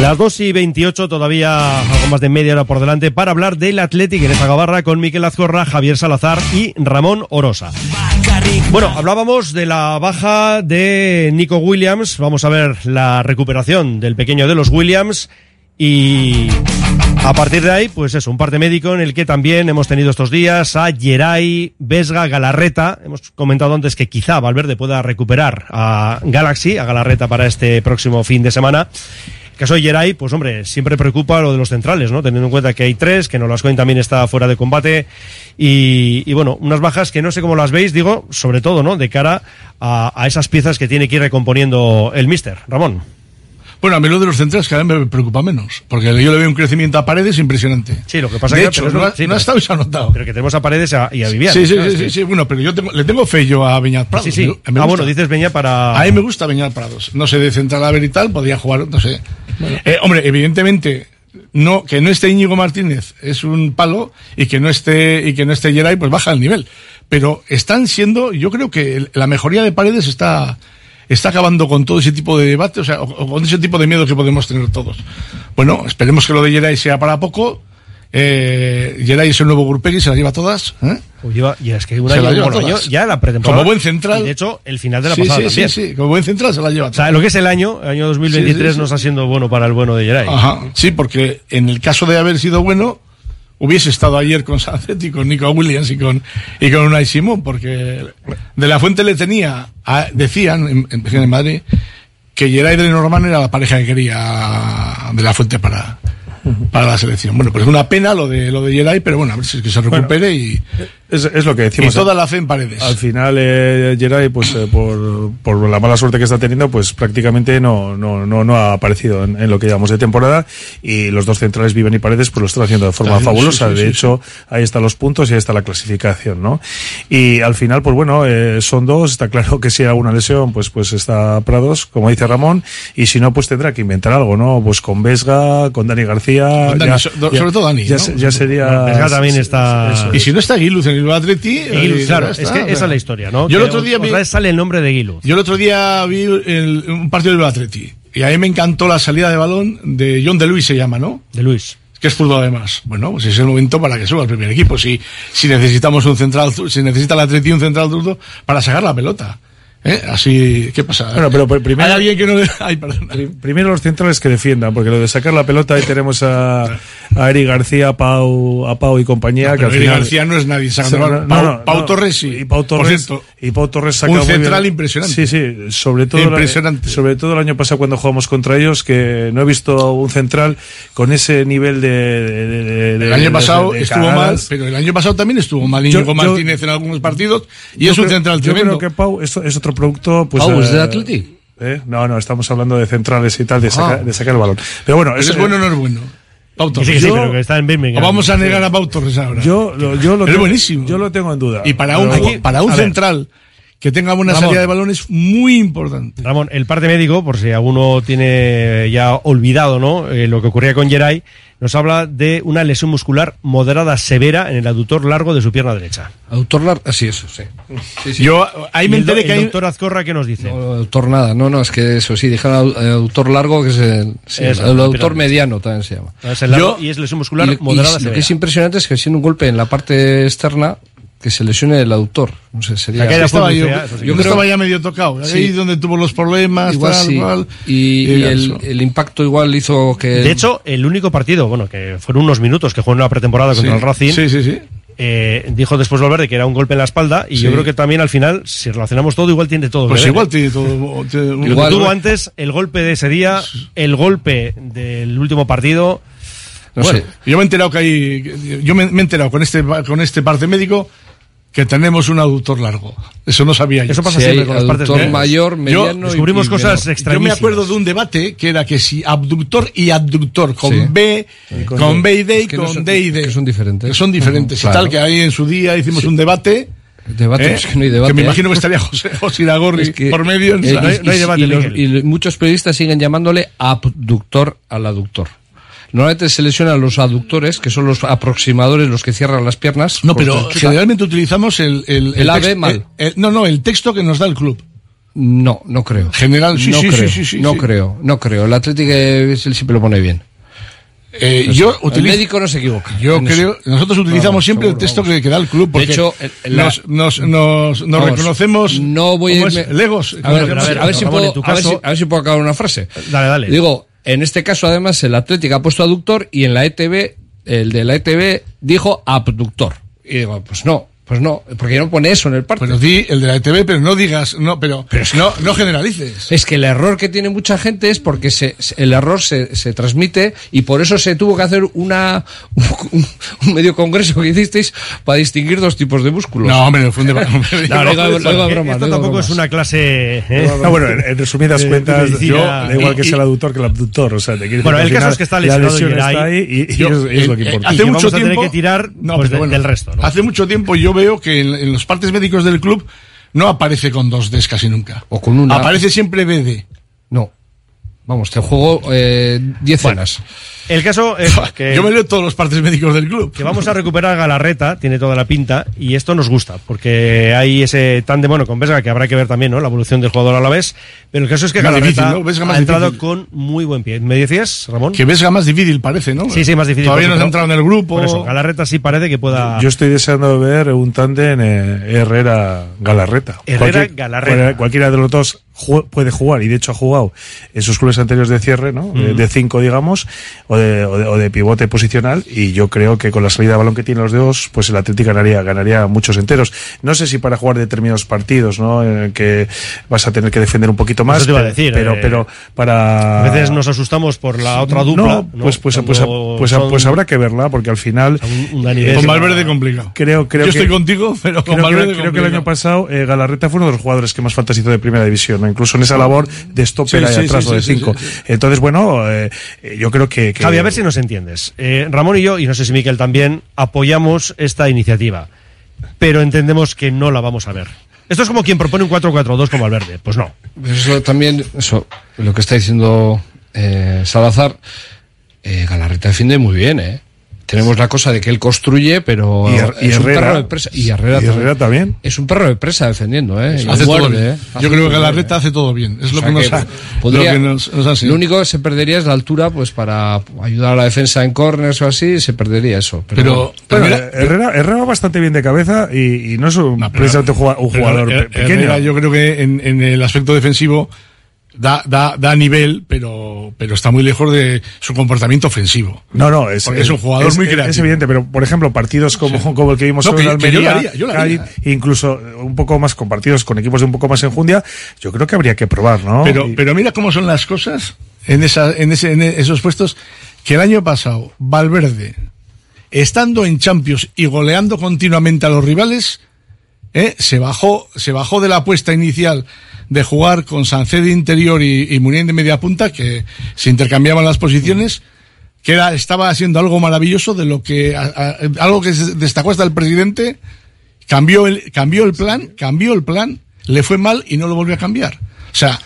Las 2 y 28, todavía algo más de media hora por delante para hablar del Athletic en esta gabarra con Miquel Azcorra, Javier Salazar y Ramón Orosa. Bueno, hablábamos de la baja de Nico Williams. Vamos a ver la recuperación del pequeño de los Williams. Y a partir de ahí, pues eso, un parte médico en el que también hemos tenido estos días a Geray, Vesga, Galarreta. Hemos comentado antes que quizá Valverde pueda recuperar a Galaxy, a Galarreta para este próximo fin de semana. Caso de Geray, pues hombre, siempre preocupa lo de los centrales, ¿no? Teniendo en cuenta que hay tres, que Nolascoin también está fuera de combate. Y, y, bueno, unas bajas que no sé cómo las veis, digo, sobre todo, ¿no? De cara a, a esas piezas que tiene que ir recomponiendo el Mister. Ramón. Bueno, a mí lo de los centrales cada vez me preocupa menos, porque yo le veo un crecimiento a Paredes impresionante. Sí, lo que pasa de que hecho, no, ha- sí, no pero- ha estado y se ha notado. Pero que tenemos a Paredes a- y a Vivian. Sí, sí, sí, sí, sí, bueno, pero yo tengo- le tengo fe yo a Beñat Prados. Sí, sí. Me- me ah, gusta. bueno, dices Beña para... A mí me gusta Beñat Prados. No sé, de central a ver y tal, podría jugar, no sé. Eh, hombre, evidentemente, no, que no esté Íñigo Martínez es un palo y que no esté, y que no esté Geray, pues baja el nivel. Pero están siendo, yo creo que la mejoría de Paredes está, está acabando con todo ese tipo de debate, o sea, o, o con ese tipo de miedo que podemos tener todos. Bueno, esperemos que lo de Geray sea para poco. Eh, Geray es el nuevo Grupegui, se la lleva todas. ¿eh? Pues lleva, y es que Se la lleva todas. ya la pretemporada. Como buen central. Y de hecho, el final de la Sí, pasada sí, también. sí, sí, como buen central se la lleva O sea, lo que es el año, el año 2023 Sí, no está siendo bueno para el bueno de Geray. Ajá, sí, porque en el caso de haber sido bueno, hubiese estado ayer con y con Nico Williams y con, y con Unai Simón, porque de la Fuente le tenía, a- decían en, en, Madrid, que Geray de Norman era la pareja que quería de la Fuente para, para la selección. Bueno, pues es una pena lo de, lo de Geray, pero bueno, a ver si es que se recupere y, Es, es lo que decimos. y toda la fe en paredes. Al final, eh, pues eh, por, por la mala suerte que está teniendo, pues prácticamente no, no, no, no ha aparecido en, en lo que llevamos de temporada. Y los dos centrales, Viven y Paredes, pues lo están haciendo de forma Claro, fabulosa. sí, sí, de sí, hecho, ahí están los puntos y ahí está la clasificación, ¿no? Y al final, pues bueno, eh, son dos. Está claro que si hay alguna lesión, pues, pues está Prados, como dice Ramón. Y si no, pues tendrá que inventar algo, ¿no? Pues con Vesga, con Dani García. Con Dani, so- sobre todo Dani, Ya, ¿no? se- ya sería. También está- eso Y si no está Guiluz en el Atleti, Guiluz, claro, es que esa es la historia, ¿no? Yo el otro día otra vi- vez sale el nombre de Guiluz. Yo el otro día vi el- un partido del Atleti y a mí me encantó la salida de balón de John de Luis se llama, ¿no? De Luis. Que es fútbol además. Bueno, pues es el momento para que suba al primer equipo. Si, si necesitamos un central, si necesita el Atleti un central zurdo para sacar la pelota. ¿Eh? Así, ¿qué pasa? Bueno, pero por- primero- Hay que no. [laughs] Ay, Primero los centrales que defiendan, porque lo de sacar la pelota ahí tenemos a, a Eri García, a Pau, a Pau y compañía. que al Eric final, García no es nadie No, no, Pau, no, Pau no. Torres sí. Y Pau Por Torres, cierto, y Pau Torres saca un central impresionante. Sí, sí, sobre todo, Impresionante. sobre todo el año pasado cuando jugamos contra ellos, que no he visto un central con ese nivel de. de- de- de- El año pasado estuvo mal, pero el año pasado también estuvo mal Yo- Íñigo yo- Martínez en algunos partidos y Yo es un creo- central Yo tremendo. creo que Pau es, es otro producto. Pues, Pau, ¿es eh, de Atleti? ¿eh? No, no, estamos hablando de centrales y tal, de, saca- de sacar el balón. Pero bueno, ¿Es, bueno o no es bueno? Pau Sí, Torres. sí, sí, Yo- pero que está en Birmingham. o vamos a negar a Pau Torres ahora. Yo, lo- yo lo es tengo- buenísimo. Yo lo tengo en duda. Y para un, Pero- para un a ver. Que tenga buena Ramón. salida de balón es muy importante. Ramón, el parte médico, por si alguno tiene ya olvidado ¿no? Eh, lo que ocurría con Geray, nos habla de una lesión muscular moderada severa en el aductor largo de su pierna derecha. Autor lar- ah, sí, eso, sí. Sí, sí. Yo ahí me Y el enteré que el hay, doctor Azcorra, ¿qué nos dice? No, autor nada, no, no, es que eso sí, dijeron autor largo, que es el, sí, Eso, el autor pierna mediano también se llama. Es el largo Yo- y es lesión muscular Y- y moderada lo severa. que es impresionante es que siendo un golpe en la parte externa, que se lesione el autor. No sé, sería. Estaba yo, fea, sí. yo creo estaba ya medio tocado. Ahí Sí. donde tuvo los problemas, igual tal, sí. cual. Y, y Y el, impacto igual hizo que. De hecho, el único partido, bueno, que fueron unos minutos que jugó en la pretemporada contra Sí. el Racing, Sí, sí, sí. eh, dijo después Valverde que era un golpe en la espalda y Sí. yo creo que también al final, si relacionamos todo, igual tiene todo. Pues igual ¿eh? tiene todo. tiene un- Igual, tuvo ¿no? antes, el golpe de ese día, el golpe del último partido. no bueno, sé. Yo me he enterado que hay. Yo me, me he enterado con este, con este parte médico que tenemos un aductor largo. Eso no sabía yo. Eso pasa Si siempre con las partes mayor, mediano. y- descubrimos y cosas extrañísimas. Yo me acuerdo de un debate que era que si abductor y abductor, con Sí. B, con con. B y D y no con son- D y D. que son diferentes. Que son diferentes. Ujú, y tal, claro. que ahí en su día hicimos un debate. Debate, ¿eh? es que no hay debate. Que me ¿eh? imagino que estaría José, José Iragorri Es que- por medio. eh, no hay- no hay y- debate, y, los- y muchos periodistas siguen llamándole abductor al aductor. Normalmente se lesionan los aductores, que son los aproximadores, los que cierran las piernas. No, pero generalmente utilizamos el... El, El AB text- mal. el- no, no, el texto que nos da el club. No, no creo. General, sí, no sí, creo, sí, sí, sí, No creo, no creo. El Atlético eh, siempre lo pone bien. Eh, yo el utilizo- médico no se equivoca. Yo eso. creo, nosotros utilizamos Vamos, siempre seguro, el texto que, que da el club, porque de hecho, el- el- la- nos, nos, nos, nos Vamos, reconocemos no voy a irme- legos. A ver, ¿cómo a se ver, llama? a ver si puedo, en tu a ver caso- si- a ver si puedo acabar una frase. Dale, dale. Digo, en este caso además el Atlético ha puesto aductor y en la ETV, el de la ETV dijo abductor. Y digo, pues no, pues no, porque no pone eso en el parte. Pero di el de la ETV, pero no digas, no, pero, no, no generalices. Es que el error que tiene mucha gente es porque se, el error se, se transmite y por eso se tuvo que hacer una un, un medio congreso que hicisteis para distinguir dos tipos de músculos. No, hombre, fue un debate. No, lo digo- lo digo de broma, Esto tampoco es una clase. ¿eh? No, bueno, en, en resumidas cuentas, yo, da igual que Y- sea el aductor que el abductor. O sea, te quiero Bueno, el que caso es que está lesionado La lesión Geray. está ahí y, y Yo, es, es lo que importa. hace Y que mucho tiempo- que tirar pues, pero de- bueno, del resto. ¿no? Hace mucho tiempo yo veo que en, en los partes médicos del club no aparece con dos Ds casi nunca. O con una. Aparece siempre BD. No. Vamos, te juego 10 cenas. El caso es [laughs] que. Yo me leo todos los partes médicos del club. que vamos a recuperar a Galarreta, tiene toda la pinta, y esto nos gusta, porque hay ese tan de bueno con Vesga que habrá que ver también, ¿no? La evolución del jugador a la vez. Pero el caso es que Más Galarreta difícil, ¿no? Ha entrado difícil. con muy buen pie. ¿Me decías, Ramón? Que Vesga más difícil parece, ¿no? Sí, sí, más difícil. Todavía no has ejemplo. entrado en el grupo. Por eso, Galarreta sí parece que pueda. Yo estoy deseando ver un tándem eh, Herrera-Galarreta. Herrera-Galarreta. Cualquier- Cualquiera de los dos ju- puede jugar, y de hecho ha jugado en sus clubes anteriores de cierre, ¿no? De- Ujú. De cinco, digamos, o de, o de- o de pivote posicional, y yo creo que con la salida de balón que tienen los dos, pues el Atlético ganaría, ganaría muchos enteros. No sé si para jugar determinados partidos, ¿no? En que vas a tener que defender un poquito más, Eso te iba a pero- decir, pero, eh, pero para... A veces nos asustamos por la otra dupla. No, ¿no? pues, pues, pues, pues, son pues habrá que verla, porque al final... un, un. Con Valverde complicado. Creo, creo Yo que, estoy contigo, pero con creo, que- Valverde creo que el año pasado eh, Galarreta fue uno de los jugadores que más fantasizó de primera división, ¿no? Incluso en esa labor de stopper Sí, ahí sí, atrás sí, o de sí, cinco. sí, sí. Entonces, bueno, eh, eh, yo creo que, que- Javi, a ver si nos entiendes. Eh, Ramón y yo, y no sé si Miquel también, apoyamos esta iniciativa, pero entendemos que no la vamos a ver. Esto es como quien propone un 4-4-2 como Valverde. Pues no. Eso también, eso, lo que está diciendo eh, Salazar, eh, Galarreta defiende muy bien, ¿eh? Tenemos la cosa de que él construye, pero Y Her- y es un Herrera. perro de presa. Y Herrera, Y Herrera también. Es un perro de presa defendiendo, ¿eh? Hace todo bien. ¿eh? Yo creo que Galarreta ¿eh? hace todo bien. Es O lo sea que nos ha, podría- lo que nos, nos ha Lo enseñado. único que se perdería es la altura, pues para ayudar a la defensa en corners o así, se perdería eso. Pero, Pero, bueno. pero Bueno, mira, Herrera, Herrera va bastante bien de cabeza y, y no es un, precisamente un jugador pequeño. Herrera, yo creo que en, en el aspecto defensivo da, da, da nivel, pero, pero está muy lejos de su comportamiento ofensivo. No, no, es, Porque es un jugador muy creativo. Es evidente, pero por ejemplo, partidos como, como el que vimos No, en que yo Almería, haría, yo Cádiz, haría. incluso un poco más con partidos con equipos de un poco más enjundia, yo creo que habría que probar, ¿no? Pero, Y- pero mira cómo son las cosas en, esa, en, ese, en esos puestos que el año pasado Valverde, estando en Champions y goleando continuamente a los rivales, ¿eh? se bajó se bajó de la apuesta inicial de jugar con Sancé de interior y, y de media punta, que se intercambiaban las posiciones, que era, estaba haciendo algo maravilloso de lo que, a- a- algo que se destacó hasta el presidente, cambió el, cambió el plan, cambió el plan, le fue mal y no lo volvió a cambiar. O sea,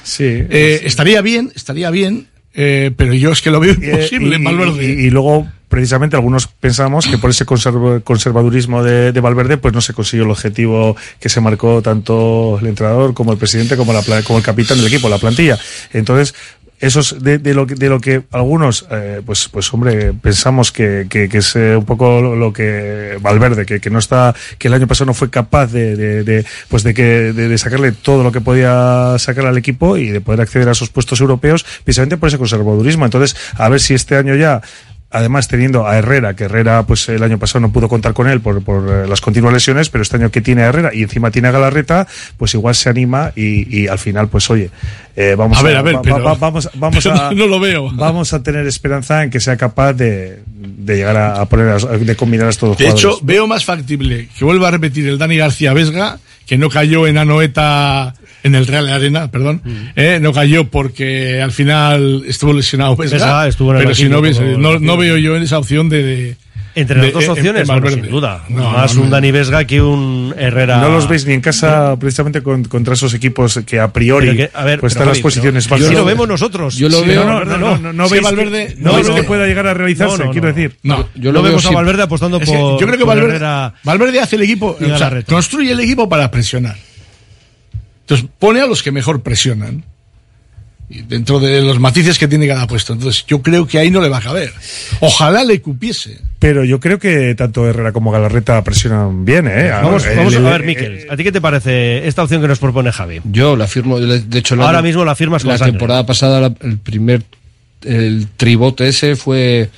eh, estaría bien, estaría bien, eh, pero yo es que lo veo Eh, imposible en Valverde. y- y luego, precisamente, algunos pensamos que por ese conserv- conservadurismo de, de Valverde, pues no se consiguió el objetivo que se marcó tanto el entrenador como el presidente, como, la, como el capitán del equipo, la plantilla. Entonces, eso es de, de lo, de lo que algunos, eh, pues, pues hombre, pensamos que, que, es eh, un poco lo, que Valverde, que, que no está, que el año pasado no fue capaz de, pues de que, de sacarle todo lo que podía sacar al equipo y de poder acceder a esos puestos europeos, precisamente por ese conservadurismo. Entonces, a ver si este año ya Además, teniendo a Herrera, que Herrera, pues el año pasado no pudo contar con él por, por eh, las continuas lesiones, pero este año que tiene a Herrera y encima tiene a Galarreta, pues igual se anima y, y al final, pues oye, eh, vamos A ver, a ver, va- pero- va- vamos, vamos [laughs] pero a, no lo veo. Vamos a tener esperanza en que sea capaz de, de llegar a, a poner, a- de combinar a estos dos De hecho, veo más factible que vuelva a repetir el Dani García Vesga, que no cayó en Anoeta, en el Real Arena, perdón, Mm. eh, no cayó porque al final estuvo lesionado Vesga, Vesga estuvo en el pero si no, no, no veo yo en esa opción de... de- Entre de- las dos en- en opciones, bueno, sin duda. No, Más no, un. Dani Vesga que un Herrera. no los veis ni en casa precisamente con- contra esos equipos que a priori que- a ver, pues están las posiciones bajas. Lo vemos nosotros. Yo lo Sí, veo- no, no, no, no, veis Valverde- que, no veis que pueda llegar a realizarse, No, no, quiero decir. No, yo no lo veo vemos a Valverde apostando Es que por. yo creo que Valverde, Herrera. Valverde hace el equipo, construye el equipo para presionar. Entonces pone a los que mejor presionan. Y dentro de los matices que tiene cada puesto. Entonces yo creo que ahí no le va a caber. Ojalá le cupiese. Pero yo creo que tanto Herrera como Galarreta presionan bien, ¿eh? Vamos, El- vamos el- a ver, Miquel, ¿a ti qué te parece esta opción que nos propone Javi? Yo la firmo, de hecho, Ahora mismo la firmas con La sangre. temporada pasada, la- el primer el tribote ese fue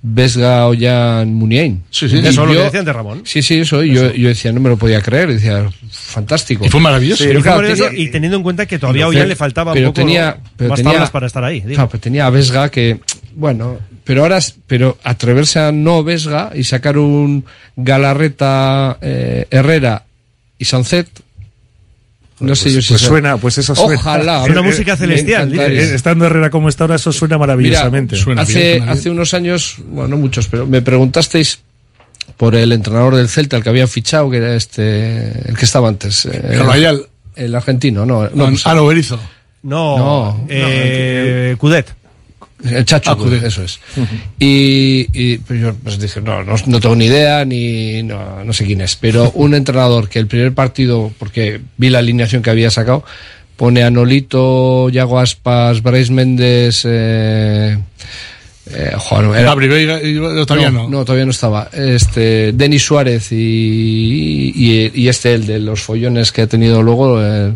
Vesga Ollán Muniain. Sí, sí. Y Eso es lo que yo- decían de Ramón. Sí, sí, eso. y Yo, yo decía, no me lo podía creer. Decía, fantástico. Y fue maravilloso. Pero claro, tenía- y teniendo en cuenta que todavía a Ollán le faltaba pero un poco tenía, pero más tenía- tablas para estar ahí. digo. Claro, pero tenía a Vesga que, bueno, pero ahora, pero atreverse a no Vesga y sacar un Galarreta, eh, Herrera y Sancet, no sé yo si Pues suena, pues eso suena. Ojalá. Es una música celestial. Eh, Estando Herrera como está ahora, eso suena Mira, maravillosamente. hace, hace unos años, bueno, no muchos, pero me preguntasteis por el entrenador del Celta, el que habían fichado, que era este, el que estaba antes. eh, Carvajal. El argentino, no. no, No, pues- ah, no, Berizzo. No, No, eh, Cudet. El Chacho, Ah, Cudet. eso es. Y, y pues yo pues dije, no, no, no tengo ni idea, ni no, no sé quién es. Pero [laughs] un entrenador que el primer partido, porque vi la alineación que había sacado, pone a Nolito, Yago Aspas, Brais Méndez, eh, eh, Juan, era- Gabri Veiga, y- todavía no. no, todavía no estaba. Este, Denis Suárez y, y, y este, el de los follones que ha tenido luego. eh,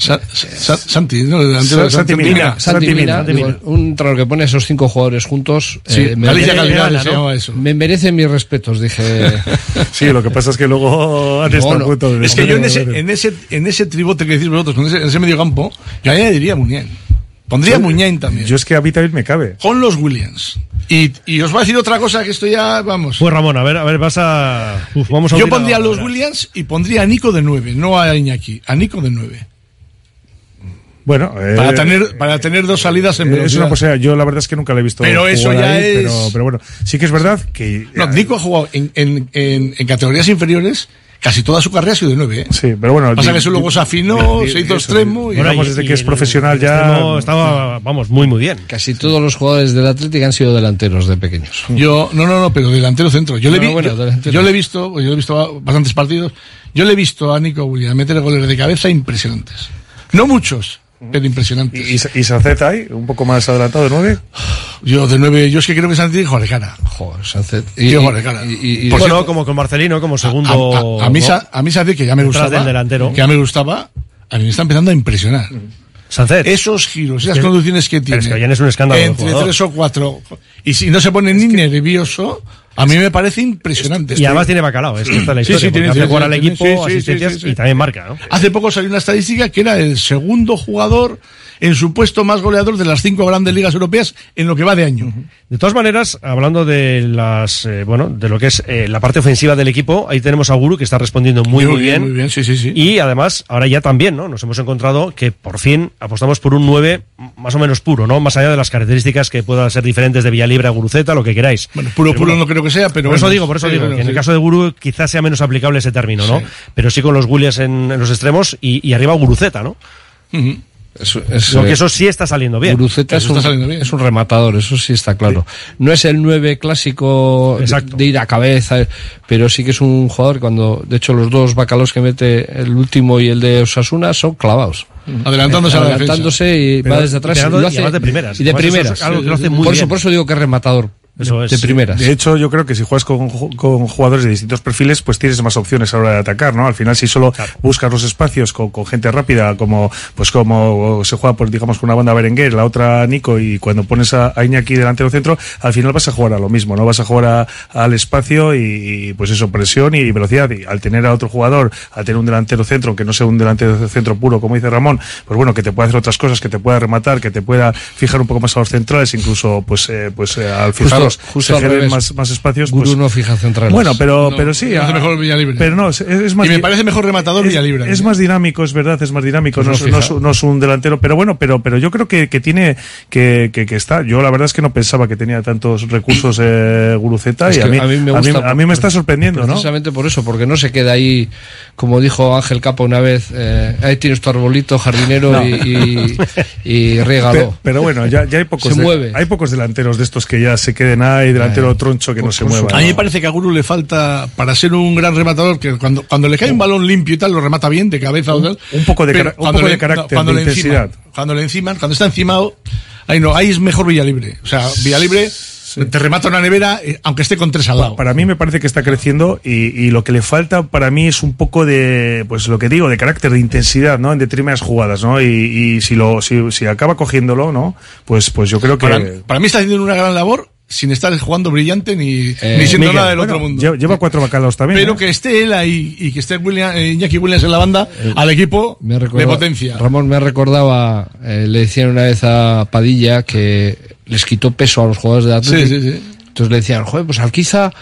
Sa- Sa- Santi, ¿no? De Santi Mina. Santi Santi Mina, Mina, digo, Santi un entrenador que pone a esos cinco jugadores juntos. Sí, eh, me, Galicia merece- Calidad se llamaba eso. me merece mis respetos, dije. [laughs] Sí, lo que pasa es que luego han estado no. de Es que yo en ese, en ese, en ese tribote que decís vosotros, en ese, en ese medio campo, yo añadiría a Muniain. Pondría a Muniain también. Yo es que a mí también me cabe. Con los Williams. Y, y os voy a decir otra cosa que esto ya, vamos. Pues Ramón, a ver, a ver, vas a. Uf, vamos a Yo pondría a los. Williams y pondría a Nico de 9, no a Iñaki, a Nico de 9. Bueno, eh, Para tener, para tener dos salidas en eh, es velocidad. una posibilidad. Yo la verdad es que nunca le he visto. Pero eso ya ahí, es- Pero, pero bueno, sí que es verdad que. No, Nico ha jugado en, en, en, en categorías inferiores, casi toda su carrera ha sido de 9. ¿eh? Sí, pero bueno. Pasa que eso luego se afinó, se hizo extremo y... Bueno, desde que es profesional ya- estaba, vamos, muy, muy bien. Casi todos los jugadores del Atlético han sido delanteros de pequeños. Yo, no, no, no, pero delantero centro. Yo, le, No, vi, bueno, yo, delantero. yo le he visto, yo le he visto bastantes partidos. Yo le he visto a Nico Williams meter goles de cabeza impresionantes. No muchos, pero impresionantes. ¿Y, y, y Sancet ahí? ¿Un poco más adelantado de nueve? Yo de nueve, yo es que creo que jugar de cara. Joder, Sancet. Y- y- Por bueno, cierto, como con Marcelino, como a, segundo. a- a mí, ¿no? Sa- a mí Santi, que ya me Detrás gustaba, del delantero. que ya me gustaba, a mí me está empezando a impresionar. Sancet. Esos giros, esas conducciones que pero tiene. es que es un escándalo Entre tres o cuatro. Y si no se pone ni nervioso, a mí me parece impresionante. Y además tiene bacalao, es que esta es la Sí, historia. sí, porque tiene- hace sí, jugar sí, al tiene- equipo, sí, sí, sí, asistencias sí, sí. y también marca, ¿no? Hace poco salió una estadística que era el segundo jugador en su puesto más goleador de las cinco grandes ligas europeas en lo que va de año. De todas maneras, hablando de las, eh, bueno, de lo que es eh, la parte ofensiva del equipo, ahí tenemos a Guru que está respondiendo muy, muy, bien. Muy bien, sí, sí, sí. Y además, ahora ya también, ¿no? Nos hemos encontrado que por fin apostamos por un 9 más o menos puro, ¿no? Más allá de las características que puedan ser diferentes de Villalibre a Guruceta, lo que queráis. Bueno, puro, Pero puro bueno, no creo que sea, pero por eso digo, por eso sí, digo, bueno, que en el caso de Guru quizás sea menos aplicable ese término, ¿no? Sí. Pero sí con los Williams en, en los extremos y, y arriba Guruceta, ¿no? Ujú. Es, es, Lo que eso sí está saliendo bien. Guruceta es Eso un, está saliendo bien. es un rematador, eso sí está claro. No es el 9 clásico de- Exacto. de ir a cabeza, pero sí que es un jugador cuando, de hecho, los dos bacalos que mete, el último y el de Osasuna, son clavados. Adelantándose a la defensa. Adelantándose y Pero- va desde atrás. y y lo y hace, además de primeras. Y de eso es primeras. algo que lo hace muy por bien. Eso, por eso digo que es rematador. Eso de, es. de primeras. De hecho, yo creo que si juegas con, con jugadores de distintos perfiles, pues tienes más opciones a la hora de atacar, ¿no? Al final, si solo buscas los espacios con, con gente rápida, como pues como se juega, por, digamos, con una banda Berenguer, la otra Nico, y cuando pones a, a Iñaki delantero centro, al final vas a jugar a lo mismo, ¿no? Vas a jugar a- al espacio y, y, pues eso, presión y velocidad. Y al tener a otro jugador, al tener un delantero centro, que no sea un delantero centro puro, como dice Ramón, pues bueno, que te pueda hacer otras cosas, que te pueda rematar, que te pueda fijar un poco más a los centrales, incluso, pues, eh, pues eh, al Justo- justo se al generen revés. más, más espacios. Guru pues- no fija centrales. bueno, pero, No, pero sí. me parece ah, mejor Villalibre. Pero no, es, es más. Y me parece mejor rematador es, Villalibre. es más dinámico, es verdad, es más dinámico. Pues no, no es, fija. no es- no es un delantero, pero bueno, pero, pero yo creo que, que tiene, que, que, que está. Yo la verdad es que no pensaba que tenía tantos recursos eh, Guruceta y a mí, a mí me a mí- gusta a mí me está sorprendiendo, ¿no? Precisamente por eso, porque no se queda ahí, como dijo Ángel Capa una vez, eh, ahí tienes tu arbolito jardinero No. y, y, [laughs] riégalo. Pero, bueno, ya, ya hay pocos Se de- mueve. hay pocos delanteros de estos que ya se queden de nada y delantero troncho que no se mueva. A mí me parece que a Guru le falta, para ser un gran rematador, que cuando, cuando le cae un balón limpio y tal, lo remata bien, de cabeza o tal. Un poco de, un cuando poco le- de carácter, cuando de intensidad. cuando le enciman, cuando está encimado, ahí no, ahí es mejor Villalibre. O sea, Villalibre te remata una nevera, eh, aunque esté con tres al lado. Para mí me parece que está creciendo y, y lo que le falta para mí es un poco de, pues lo que digo, de carácter, de intensidad, ¿no? En determinadas jugadas, ¿no? Y, y si lo, si, si acaba cogiéndolo, ¿no? Pues, pues yo creo que. Para, para mí está haciendo una gran labor sin estar jugando brillante ni, Eh, ni siendo Miguel, nada del bueno, otro mundo. lle- Lleva cuatro bacalos también. Pero ¿eh? que esté él ahí y que esté William, eh, Iñaki Williams en la banda, al equipo Me recordaba- potencia. Ramón me recordaba, eh, le decían una vez a Padilla que les quitó peso a los jugadores de Atlético. Sí, sí, sí. Entonces le decían, joder, pues Alquiza,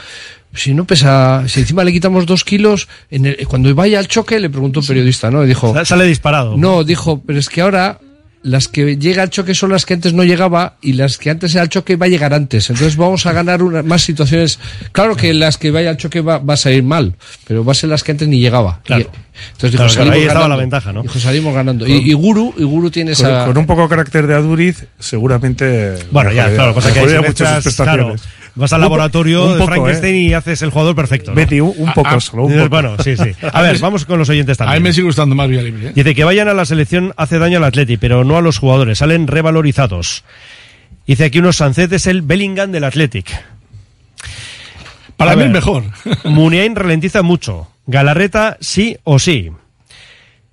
si no pesa, si encima le quitamos dos kilos, en el- cuando vaya al choque, le preguntó un periodista, ¿no? Y dijo, Sale disparado. no, dijo, pero es que ahora las que llega al choque son las que antes no llegaba y las que antes era al choque va a llegar antes. Entonces vamos a ganar una- más situaciones. Claro que las que vaya al choque va, va a salir mal, pero va a ser las que antes ni llegaba. Claro. Y- entonces dijo, Claro, salimos ahí estaba ganando. la ventaja, ¿no? Dijo, salimos ganando. Y, y Guru, y Guru tiene Con, esa... con un poco de carácter de Aduriz, seguramente. Bueno, ya, claro, pasa que mezclas, prestaciones. claro, vas al laboratorio un de poco, Frankenstein ¿eh? y haces el jugador perfecto. ¿no? Betty, un, un poco Ah, solo, un poco. Bueno, sí, sí. [laughs] A ver, vamos con los oyentes A mí también. me sigue gustando más Villalibre. ¿eh? Dice que vayan a la selección hace daño al Atleti, pero no a los jugadores, salen revalorizados. Dice aquí unos Sancet es el Bellingham del Athletic. Para A mí ver, es mejor. [laughs] Muniain ralentiza mucho. Galarreta sí o sí.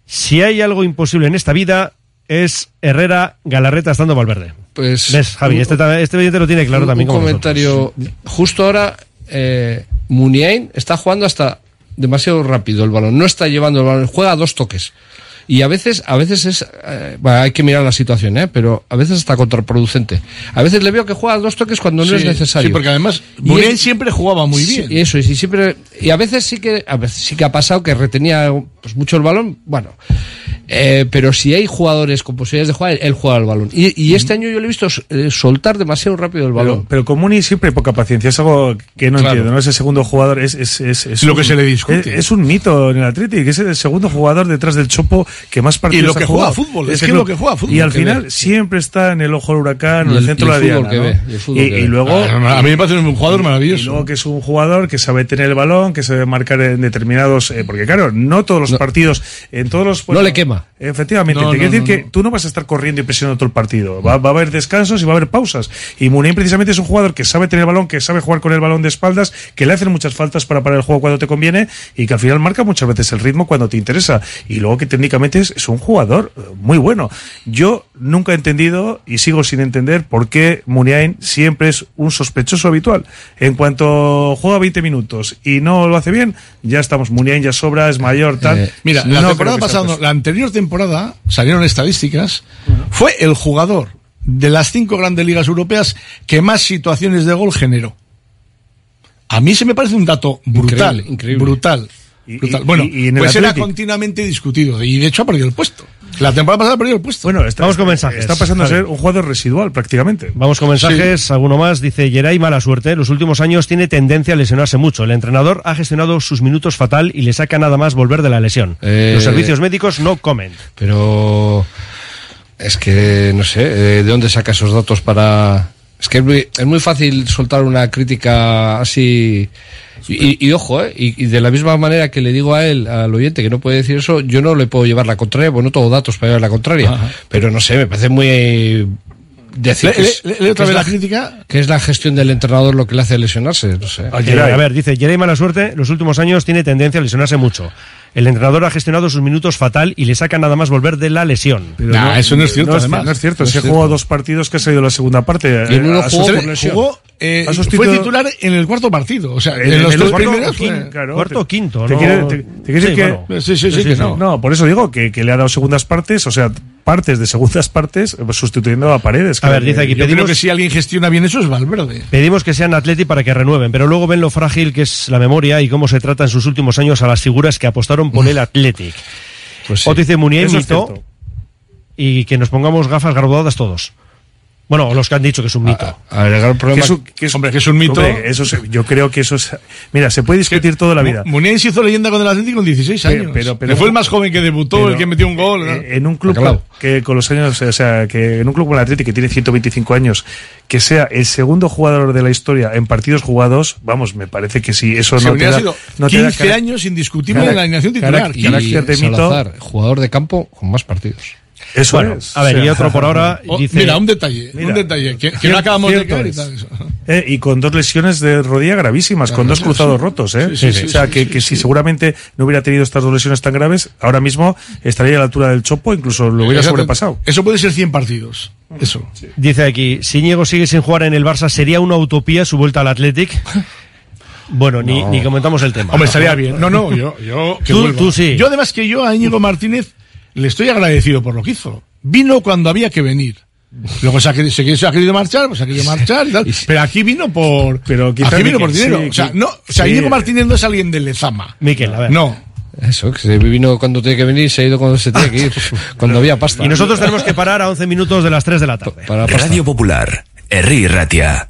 Si hay algo imposible en esta vida es Herrera, Galarreta estando Valverde. Pues, ¿Ves, Javi? un- Este, este oyente lo tiene claro un, también un como comentario. Justo ahora, eh, Muniain está jugando hasta demasiado rápido el balón. No está llevando el balón, juega a dos toques. Y a veces, a veces es, eh, bueno, hay que mirar la situación, ¿eh? pero a veces está contraproducente. A veces le veo que juega a dos toques cuando no Sí, es necesario. sí, porque además Muniain siempre jugaba muy bien. Sí, eso, y siempre, y a veces sí que, a veces sí que ha pasado que retenía pues, mucho el balón, bueno, eh, pero si hay jugadores con posibilidades de jugar, él, juega el balón. Y, y este año yo le he visto eh, soltar demasiado rápido el balón. Pero, pero con Muni siempre hay poca paciencia. Es algo que no Claro. entiendo. ¿no? Ese segundo jugador es, es, es, es Lo que se le discute. Es, es un mito en el Atlético. Es el segundo jugador detrás del Chopo que más partidos Y lo ha que jugado. juega fútbol, es que club. lo que juega fútbol Y al que final ve. siempre está en el ojo del huracán, en el el- centro y de la diana. que ¿no? ve, y el fútbol Y, que y ve. luego. Ah, a mí me parece un jugador y- maravilloso. Y luego que es un jugador que sabe tener el balón, que sabe marcar en determinados. eh, porque claro, no todos los partidos. En todos los. No le quema. Efectivamente. No, te quiero no, decir no, que tú no vas a estar corriendo y presionando todo el partido. Va, va a haber descansos y va a haber pausas. Y Muniain precisamente es un jugador que sabe tener el balón, que sabe jugar con el balón de espaldas, que le hacen muchas faltas para parar el juego cuando te conviene y que al final marca muchas veces el ritmo cuando te interesa. Y luego que técnicamente es, es un jugador eh, muy bueno. Yo nunca he entendido y sigo sin entender por qué Muniain siempre es un sospechoso habitual. En cuanto juega 20 minutos y no lo hace bien, ya estamos. Muniain ya sobra, es mayor, tal. Eh, Mira, la temporada pasada, la anterior temporada, salieron estadísticas, fue el jugador de las cinco grandes ligas europeas que más situaciones de gol generó. A mí se me parece un dato brutal, Increíble, increíble. brutal. Y- brutal. y- bueno, y- pues era continuamente discutido y de hecho ha perdido el puesto. La temporada pasada ha perdido el puesto. Bueno, está, Vamos con mensajes. Está pasando a ser un jugador residual prácticamente. Vamos con mensajes, alguno más. Dice Geray, mala suerte. Los últimos años tiene tendencia a lesionarse mucho. El entrenador ha gestionado sus minutos fatal y le saca nada más volver de la lesión. Eh, Los servicios médicos no comen. Pero es que no sé, eh, ¿de dónde saca esos datos para...? Es que es muy, es muy fácil soltar una crítica así... Y, y ojo, ¿eh? y, y de la misma manera que le digo a él, al oyente, que no puede decir eso, yo no le puedo llevar la contraria, porque no tengo datos para llevar la contraria. Ajá. Pero no sé, me parece muy... decir Le- que es- le- le- le otra vez la crítica. Que es la gestión del entrenador lo que le hace lesionarse, no sé. A ver, dice Geray, mala suerte. Los últimos años tiene tendencia a lesionarse mucho. El entrenador ha gestionado sus minutos fatal y le saca nada más volver de la lesión. Pero Nah, eso no es cierto, No además. no es cierto. No Se jugó dos partidos que ha salido la segunda parte. Y en uno jugó por lesión. Jugó, eh, fue titular en el cuarto partido. O sea, En- en, los en el cuarto primeros. claro, Cuarto o quinto, te ¿no? quiere- te- te quiere Sí, decir que-. Sí, sí, sí, que no. No, por eso digo que, que le ha dado segundas partes, o sea, partes de segundas partes, eh, sustituyendo a Paredes. A ver, dice aquí, Yo creo pedimos- que si alguien gestiona bien eso es Valverde. Pedimos que sean Atleti para que renueven, pero luego ven lo frágil que es la memoria y cómo se trata en sus últimos años a las figuras que apostaron por el Athletic. Pues sí. Otro dice cierto. y que nos pongamos gafas graduadas todos. Bueno, los que han dicho que es un mito. A ver, el gran problema Que es un- que es- Hombre, que es un mito. Hombre, eso es- yo creo que eso es. Mira, se puede discutir toda la vida. Se hizo leyenda con el Atlético con 16 Pero- años. pero- pero- que fue el más joven que debutó, pero- el que metió un gol. ¿no? Eh, en un club Bacalao. que con los años, o sea, que en un club como el Atlético que tiene 125 años, que sea el segundo jugador de la historia en partidos jugados, vamos, me parece que sí, eso Se no te da, sido no te da 15 cara- años indiscutible en la alineación titular. carácter de mito. Salazar, jugador de campo con más partidos. Eso Bueno, es. a ver, O sea, y otro por ahora [laughs] Oh, dice... Mira, un detalle, Mira, un detalle, que, que cierto- no acabamos de caer y es. tal. eso. Eh, y con dos lesiones de rodilla gravísimas, con dos cruzados sí. rotos, ¿eh? Sí, sí, sí, o sea, sí, que, sí, que sí. si seguramente no hubiera tenido estas dos lesiones tan graves, ahora mismo estaría a la altura del chopo, incluso lo hubiera Exacto. sobrepasado. Eso puede ser 100 partidos. Eso. Dice aquí, si Ñigo sigue sin jugar en el Barça, ¿sería una utopía su vuelta al Athletic? [laughs] Bueno, ni, ni comentamos el tema. Hombre, estaría bien. No, no, yo, yo que Tú- tú sí. Yo además que yo a Íñigo Martínez le estoy agradecido por lo que hizo. Vino cuando había que venir. Luego se ha, querido, se, se ha querido marchar, pues se ha querido marchar y tal. [laughs] Pero aquí vino por, Pero aquí vino Miquel, por dinero. sí, o sea, no, o sea, sí. Íñigo Martínez no es alguien de Lezama. Miquel, a ver. No. Eso, que se vino cuando tiene que venir, se ha ido cuando se tiene que ir, [laughs] [laughs] cuando había pasta. Y nosotros tenemos que parar a 11 minutos de las 3 de la tarde. Para pasta. Radio Popular, Herri Ratia.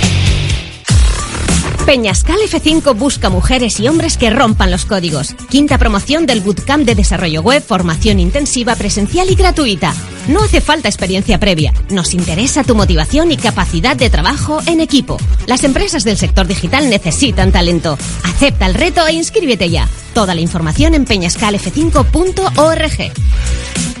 Peñascal F5 busca mujeres y hombres que rompan los códigos. Quinta promoción del Bootcamp de Desarrollo Web, formación intensiva, presencial y gratuita. No hace falta experiencia previa. Nos interesa tu motivación y capacidad de trabajo en equipo. Las empresas del sector digital necesitan talento. Acepta el reto e inscríbete ya. Toda la información en peñascalf5.org.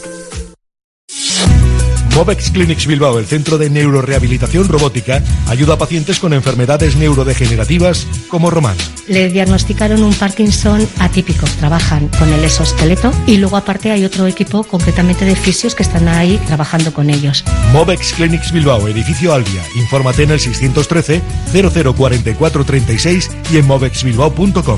Movex Clinics Bilbao, el centro de neurorehabilitación robótica, ayuda a pacientes con enfermedades neurodegenerativas como Román. Le diagnosticaron un Parkinson atípico. Trabajan con el exoesqueleto y luego aparte hay otro equipo completamente de fisios que están ahí trabajando con ellos. Movex Clinics Bilbao, edificio Albia. Infórmate en el 613 004436 y en movexbilbao.com.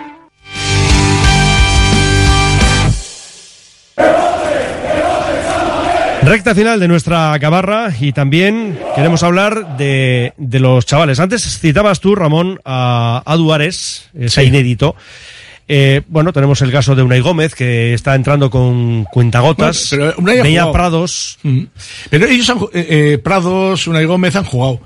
Recta final de nuestra cabarra y también queremos hablar de, de los chavales. Antes citabas tú, Ramón, a, a Duares, ese inédito. Eh, bueno, tenemos el caso de Unai Gómez, que está entrando con cuentagotas. Bueno, pero Unai. Prados. Mm. Pero ellos han, eh, eh, Prados, Unai Gómez han jugado.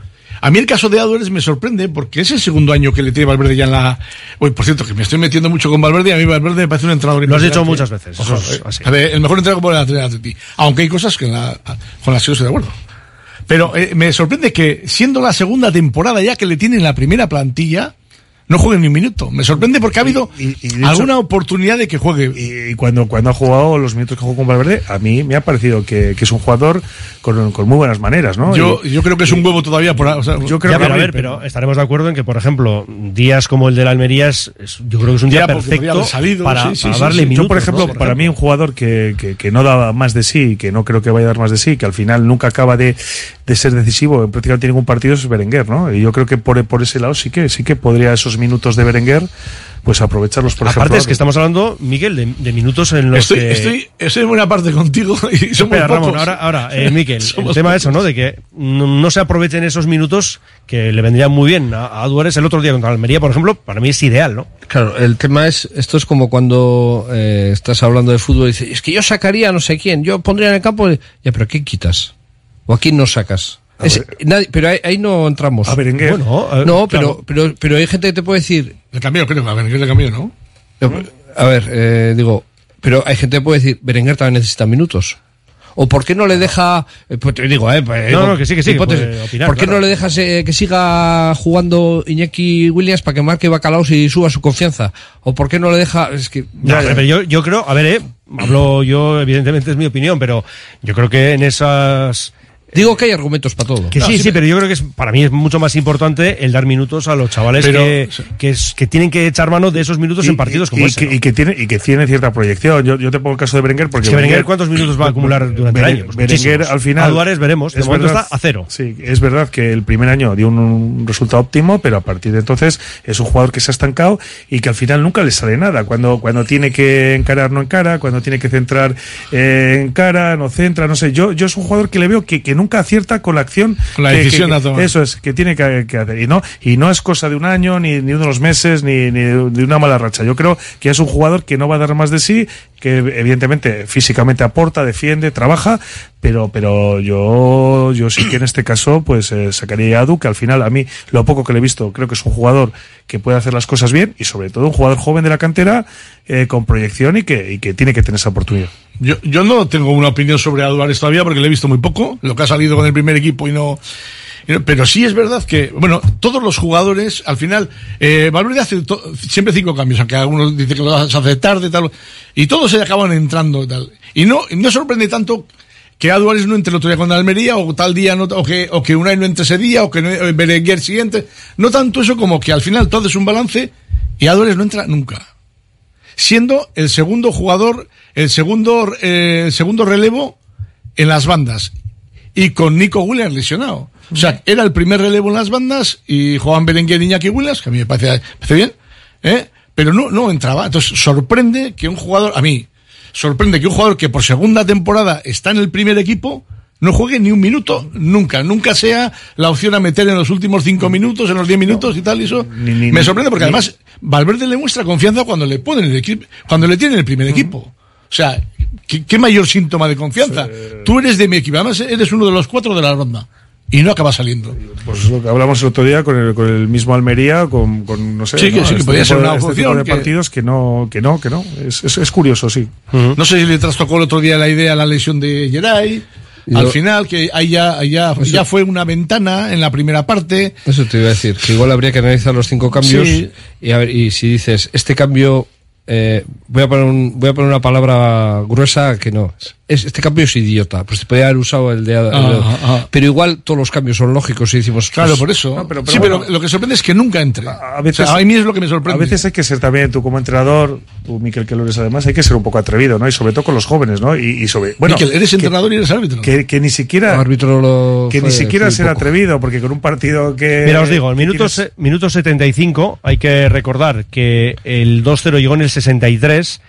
A mí el caso de Adueres me sorprende porque es el segundo año que le tiene Valverde ya en la... Uy, por cierto, que me estoy metiendo mucho con Valverde y a mí Valverde me parece un entrenador Lo has dicho muchas veces, Ojo, eso es eh. así. A ver, el mejor entrenador por el Atleti. Aunque hay cosas que la- con las que yo estoy de acuerdo. Pero eh, me sorprende que siendo la segunda temporada ya que le tiene en la primera plantilla, no juegue ni un minuto. Me sorprende porque ha habido hecho- alguna oportunidad de que juegue. Y cuando, cuando ha jugado los minutos que jugó con Valverde, a mí me ha parecido que, que es un jugador con, con muy buenas maneras, ¿no? Yo, Y- yo creo que es un huevo todavía por... o sea, yo creo Ya, que pero a ver, pero estaremos de acuerdo en que, por ejemplo, días como el de la Almería es, es- yo creo que es un día perfecto salido, para, sí, sí, para sí, darle sí. minutos. Yo, por ejemplo, ¿no? para mí un jugador que, que, que no daba más de sí, que no creo que vaya a dar más de sí, que al final nunca acaba de, de ser decisivo en prácticamente ningún partido es Berenguer, ¿no? Y yo creo que por, por ese lado sí que sí que podría esos esos minutos de Berenguer, pues aprovecharlos, por Aparte ejemplo. es que estamos hablando, Miguel, de, de minutos en los Estoy, que... estoy, estoy en buena parte contigo [laughs] y somos Espera, pocos. Ramón, ahora, ahora eh, [laughs] Miquel, el tema pocos. es eso, ¿no? De que no, no se aprovechen esos minutos que le vendrían muy bien a, a Duárez el otro día contra Almería, por ejemplo, para mí es ideal, ¿no? Claro, el tema es, esto es como cuando eh, estás hablando de fútbol y dices, es que yo sacaría a no sé quién, yo pondría en el campo, ya, pero ¿a quién quitas? ¿O a quién no sacas? Es- nadie- pero ahí, ahí no entramos. A Berenguer. Bueno, no, claro. pero, pero, pero hay gente que te puede decir, Le cambió, creo, a Berenguer le cambió, ¿no? a ver, eh, digo, pero hay gente que puede decir, Berenguer también necesita minutos. ¿O por qué no le deja, eh, pues te digo, eh, pues, No, digo, no, que sí, que sí, hipótesis, opinar, ¿por qué claro. no le dejas eh, que siga jugando Iñaki Williams para que marque Bacalaos y suba su confianza? ¿O por qué no le deja, es que, No, pero yo, yo creo, a ver, eh, hablo yo, evidentemente es mi opinión, pero yo creo que en esas... Digo que hay argumentos para todo. Que sí, sí, pero yo creo que es, para mí es mucho más importante el dar minutos a los chavales Pero- que, que, es- que tienen que echar mano de esos minutos en partidos como y, ese. que, ¿no? y que tiene y que tiene cierta proyección. Yo, yo te pongo el caso de Berenguer porque Es que Berenguer, ¿cuántos minutos va a acumular durante el Beren- año? Pues Berenguer al final A Duárez veremos, de momento está a cero. Sí, es verdad que el primer año dio un, un resultado óptimo, pero a partir de entonces es un jugador que se ha estancado y que al final nunca le sale nada. Cuando cuando tiene que encarar no encara, cuando tiene que centrar eh, encara, no centra, no sé. Yo yo es un jugador que le veo que, que nunca acierta con la acción Con la que- decisión que- a tomar. Eso es, que tiene que, que hacer. Y no, y no es cosa de un año, ni, ni de unos meses, ni, ni de una mala racha. Yo creo que es un jugador que no va a dar más de sí, que evidentemente físicamente aporta, defiende, trabaja, pero, pero yo, yo sí que en este caso, pues eh, sacaría a Adu, que al final a mí, lo poco que le he visto, creo que es un jugador que puede hacer las cosas bien, y sobre todo un jugador joven de la cantera, eh, con proyección y que, y que tiene que tener esa oportunidad. Yo, yo no tengo una opinión sobre Álvarez todavía porque le he visto muy poco, lo que ha salido con el primer equipo y no. Pero sí es verdad que, bueno, todos los jugadores, al final, eh, Valverde hace siempre cinco cambios, aunque algunos dicen que lo hace tarde tal, y todos se acaban entrando tal. Y no, no sorprende tanto que Álvarez no entre el otro día con Almería, o tal día, no, o que, o que Unai no entre ese día, o que no, eh, Berenguer siguiente. No tanto eso como que al final todo es un balance y Álvarez no entra nunca siendo el segundo jugador, el segundo, eh, el segundo relevo en las bandas. Y con Nico Williams lesionado. O sea, era el primer relevo en las bandas y Juan Berenguer y Iñaki Williams, que a mí me parece, parece bien, ¿eh? pero no, no entraba. Entonces, sorprende que un jugador, a mí, sorprende que un jugador que por segunda temporada está en el primer equipo, no juegue ni un minuto, nunca, nunca sea la opción a meter en los últimos cinco minutos, en los diez minutos y tal, y eso ni- me sorprende porque ni- además Valverde le muestra confianza cuando le ponen el equipo, cuando le tiene el primer equipo. O sea, ¿qué, qué mayor síntoma de confianza? Tú eres de mi equipo, además eres uno de los cuatro de la ronda y no acaba saliendo. Pues lo que hablamos el otro día con el, con el mismo Almería, con, con no sé, Sí, que ¿no? sí, que Este podía tipo ser de- una este opción tipo de que- partidos que no, que no, que no. Es, es, es curioso, sí. No sé si le trastocó el otro día la idea la lesión de Geray. Yo- Al final, que ahí ya, ya, Eso- ya fue una ventana en la primera parte. Eso te iba a decir, que igual habría que analizar los cinco cambios Sí. y, a ver, y si dices, este cambio, eh, voy, a poner un- voy a poner una palabra gruesa que no, es, este cambio es idiota, pues te podría haber usado el de... el de- Ah, ah. Pero igual todos los cambios son lógicos y decimos... Claro, pues, por eso. No, pero- sí, pero lo que sorprende es que nunca entre. A veces, O sea, a mí es lo que me sorprende. A veces hay que ser también, tú como entrenador, tú, Miquel, que lo eres además, hay que ser un poco atrevido, ¿no? Y sobre todo con los jóvenes, ¿no? Y, y sobre. Bueno, Miquel, eres que- entrenador y eres árbitro. Que, que ni siquiera. árbitro lo que fue- ni siquiera ser poco. atrevido, porque con un partido que. Mira, os digo, el minuto, se- minuto 75, hay que recordar que el 2-0 llegó en el 63,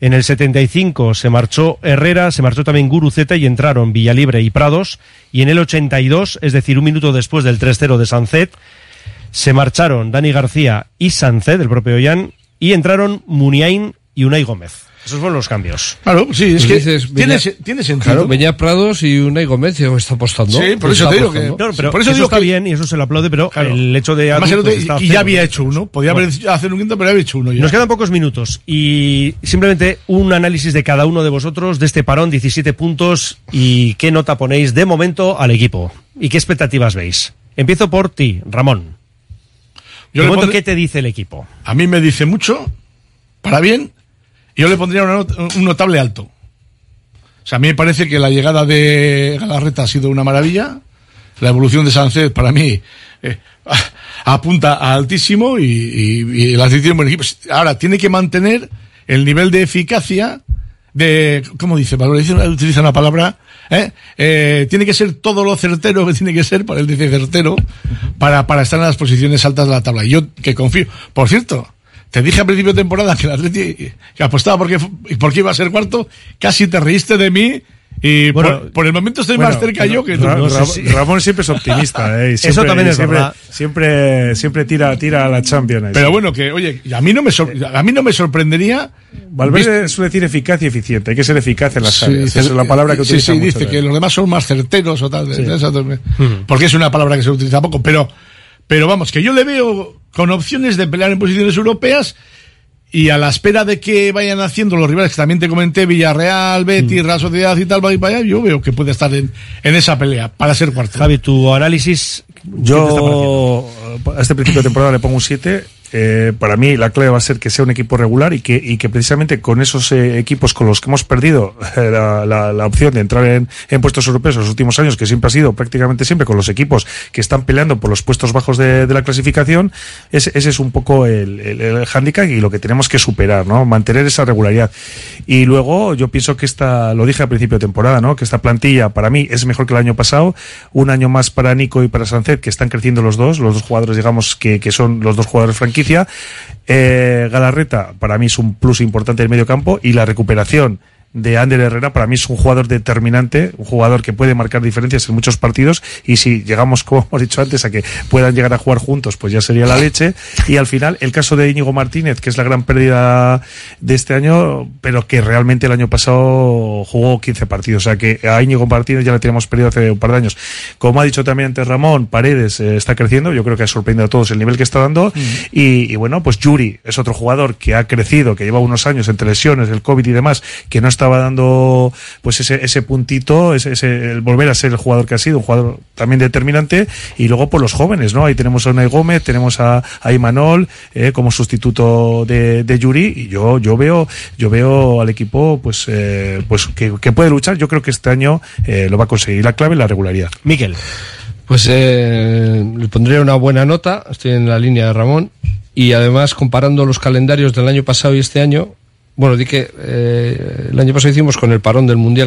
en el 75 se marchó Herrera, se marchó también Guruceta y entraron Villalibre y Prados, y en el 82, es decir, un minuto después del 3-0 de Sancet, se marcharon Dani García y Sancet, el propio Jan, y entraron Muniain y Unai Gómez. Esos fueron los cambios. Claro, sí, es Pues que dices, tiene, sentido. Claro, Beñat Prados y Unai Gómez y está apostando. Sí, por Pues eso está te digo que-. No, pero por eso eso digo está que- bien y eso se lo aplaude, pero el hecho de... Además, pues, está y ya había hecho uno. Podía haber hacer un quinto, pero había hecho uno ya. Nos quedan pocos minutos y simplemente un análisis de cada uno de vosotros de este parón, 17 puntos y qué nota ponéis de momento al equipo y qué expectativas veis. Empiezo por ti, Ramón. Yo de le momento, pondré- ¿qué te dice el equipo? A mí me dice mucho, para bien, y yo le pondría una not- un notable alto. O sea, a mí me parece que la llegada de Galarreta ha sido una maravilla. La evolución de Sánchez, para mí, eh, apunta a altísimo y, y, y decisión buen equipo. Ahora, tiene que mantener el nivel de eficacia de, ¿cómo dice? Valorización, utiliza una palabra, ¿eh? Eh, tiene que ser todo lo certero que tiene que ser, para él dice certero, para, para estar en las posiciones altas de la tabla. Y yo que confío, por cierto, te dije a principio de temporada que el Atleti que apostaba porque, porque iba a ser cuarto, casi te reíste de mí y Bueno, por, por el momento estoy Bueno, más cerca yo que tú. Ra- Ra- Ramón siempre es optimista, ¿eh? Y Eso también es siempre, verdad. Siempre, siempre tira, tira a la Champions. ahí. Pero bueno, que, oye, a mí no me, sor- a mí no me sorprendería. Valverde suele decir eficaz y eficiente. Hay que ser eficaz en las Sí, áreas. Esa es la palabra que sí, utiliza sí, mucho dice que los demás son más certeros o tal. Sí. Porque es una palabra que se utiliza poco. Pero, pero vamos, que yo le veo con opciones de pelear en posiciones europeas y a la espera de que vayan haciendo los rivales que también te comenté, Villarreal, Betis, Real Sociedad y tal, va y para allá, yo veo que puede estar en, en esa pelea para ser cuarto. Javi, tu análisis. Yo a este principio de temporada le pongo un 7. Eh, para mí la clave va a ser que sea un equipo regular y que, y que precisamente con esos eh, equipos con los que hemos perdido [laughs] eh, la, la- opción de entrar en, en puestos europeos en los últimos años, que siempre ha sido prácticamente siempre con los equipos que están peleando por los puestos bajos de, de la clasificación, ese, ese es un poco el, el, el hándicap y lo que tenemos que superar, ¿no? Mantener esa regularidad. Y luego yo pienso que esta, lo dije al principio de temporada, ¿no? Que esta plantilla para mí es mejor que el año pasado, un año más para Nico y para Sancet, que están creciendo los dos, los dos jugadores, digamos, que, que son los dos jugadores Eh, Galarreta para mí es un plus importante del medio campo y la recuperación de Ander Herrera. Para mí es un jugador determinante, un jugador que puede marcar diferencias en muchos partidos y si llegamos, como hemos dicho antes, a que puedan llegar a jugar juntos, pues ya sería la leche. Y al final, el caso de Íñigo Martínez, que es la gran pérdida de este año, pero que realmente el año pasado jugó 15 partidos, o sea que a Íñigo Martínez ya le teníamos perdido hace un par de años. Como ha dicho también antes Ramón, Paredes eh, está creciendo, yo creo que ha sorprendido a todos el nivel que está dando. Y, y bueno, pues Yuri es otro jugador que ha crecido, que lleva unos años entre lesiones, el COVID y demás, que no estaba dando pues ese, ese puntito, ese, ese- el volver a ser el jugador que ha sido, un jugador también determinante, y luego por los jóvenes, ¿no? Ahí tenemos a Unai Gómez, tenemos a, a Imanol eh, como sustituto de, de Yuri, y yo, yo veo, yo veo al equipo pues, eh, pues que, que puede luchar, yo creo que este año eh, lo va a conseguir. La clave es la regularidad. Miquel. Pues eh, le pondría una buena nota, estoy en la línea de Ramón, y además comparando los calendarios del año pasado y este año, bueno, di que eh, el año pasado hicimos con el parón del Mundial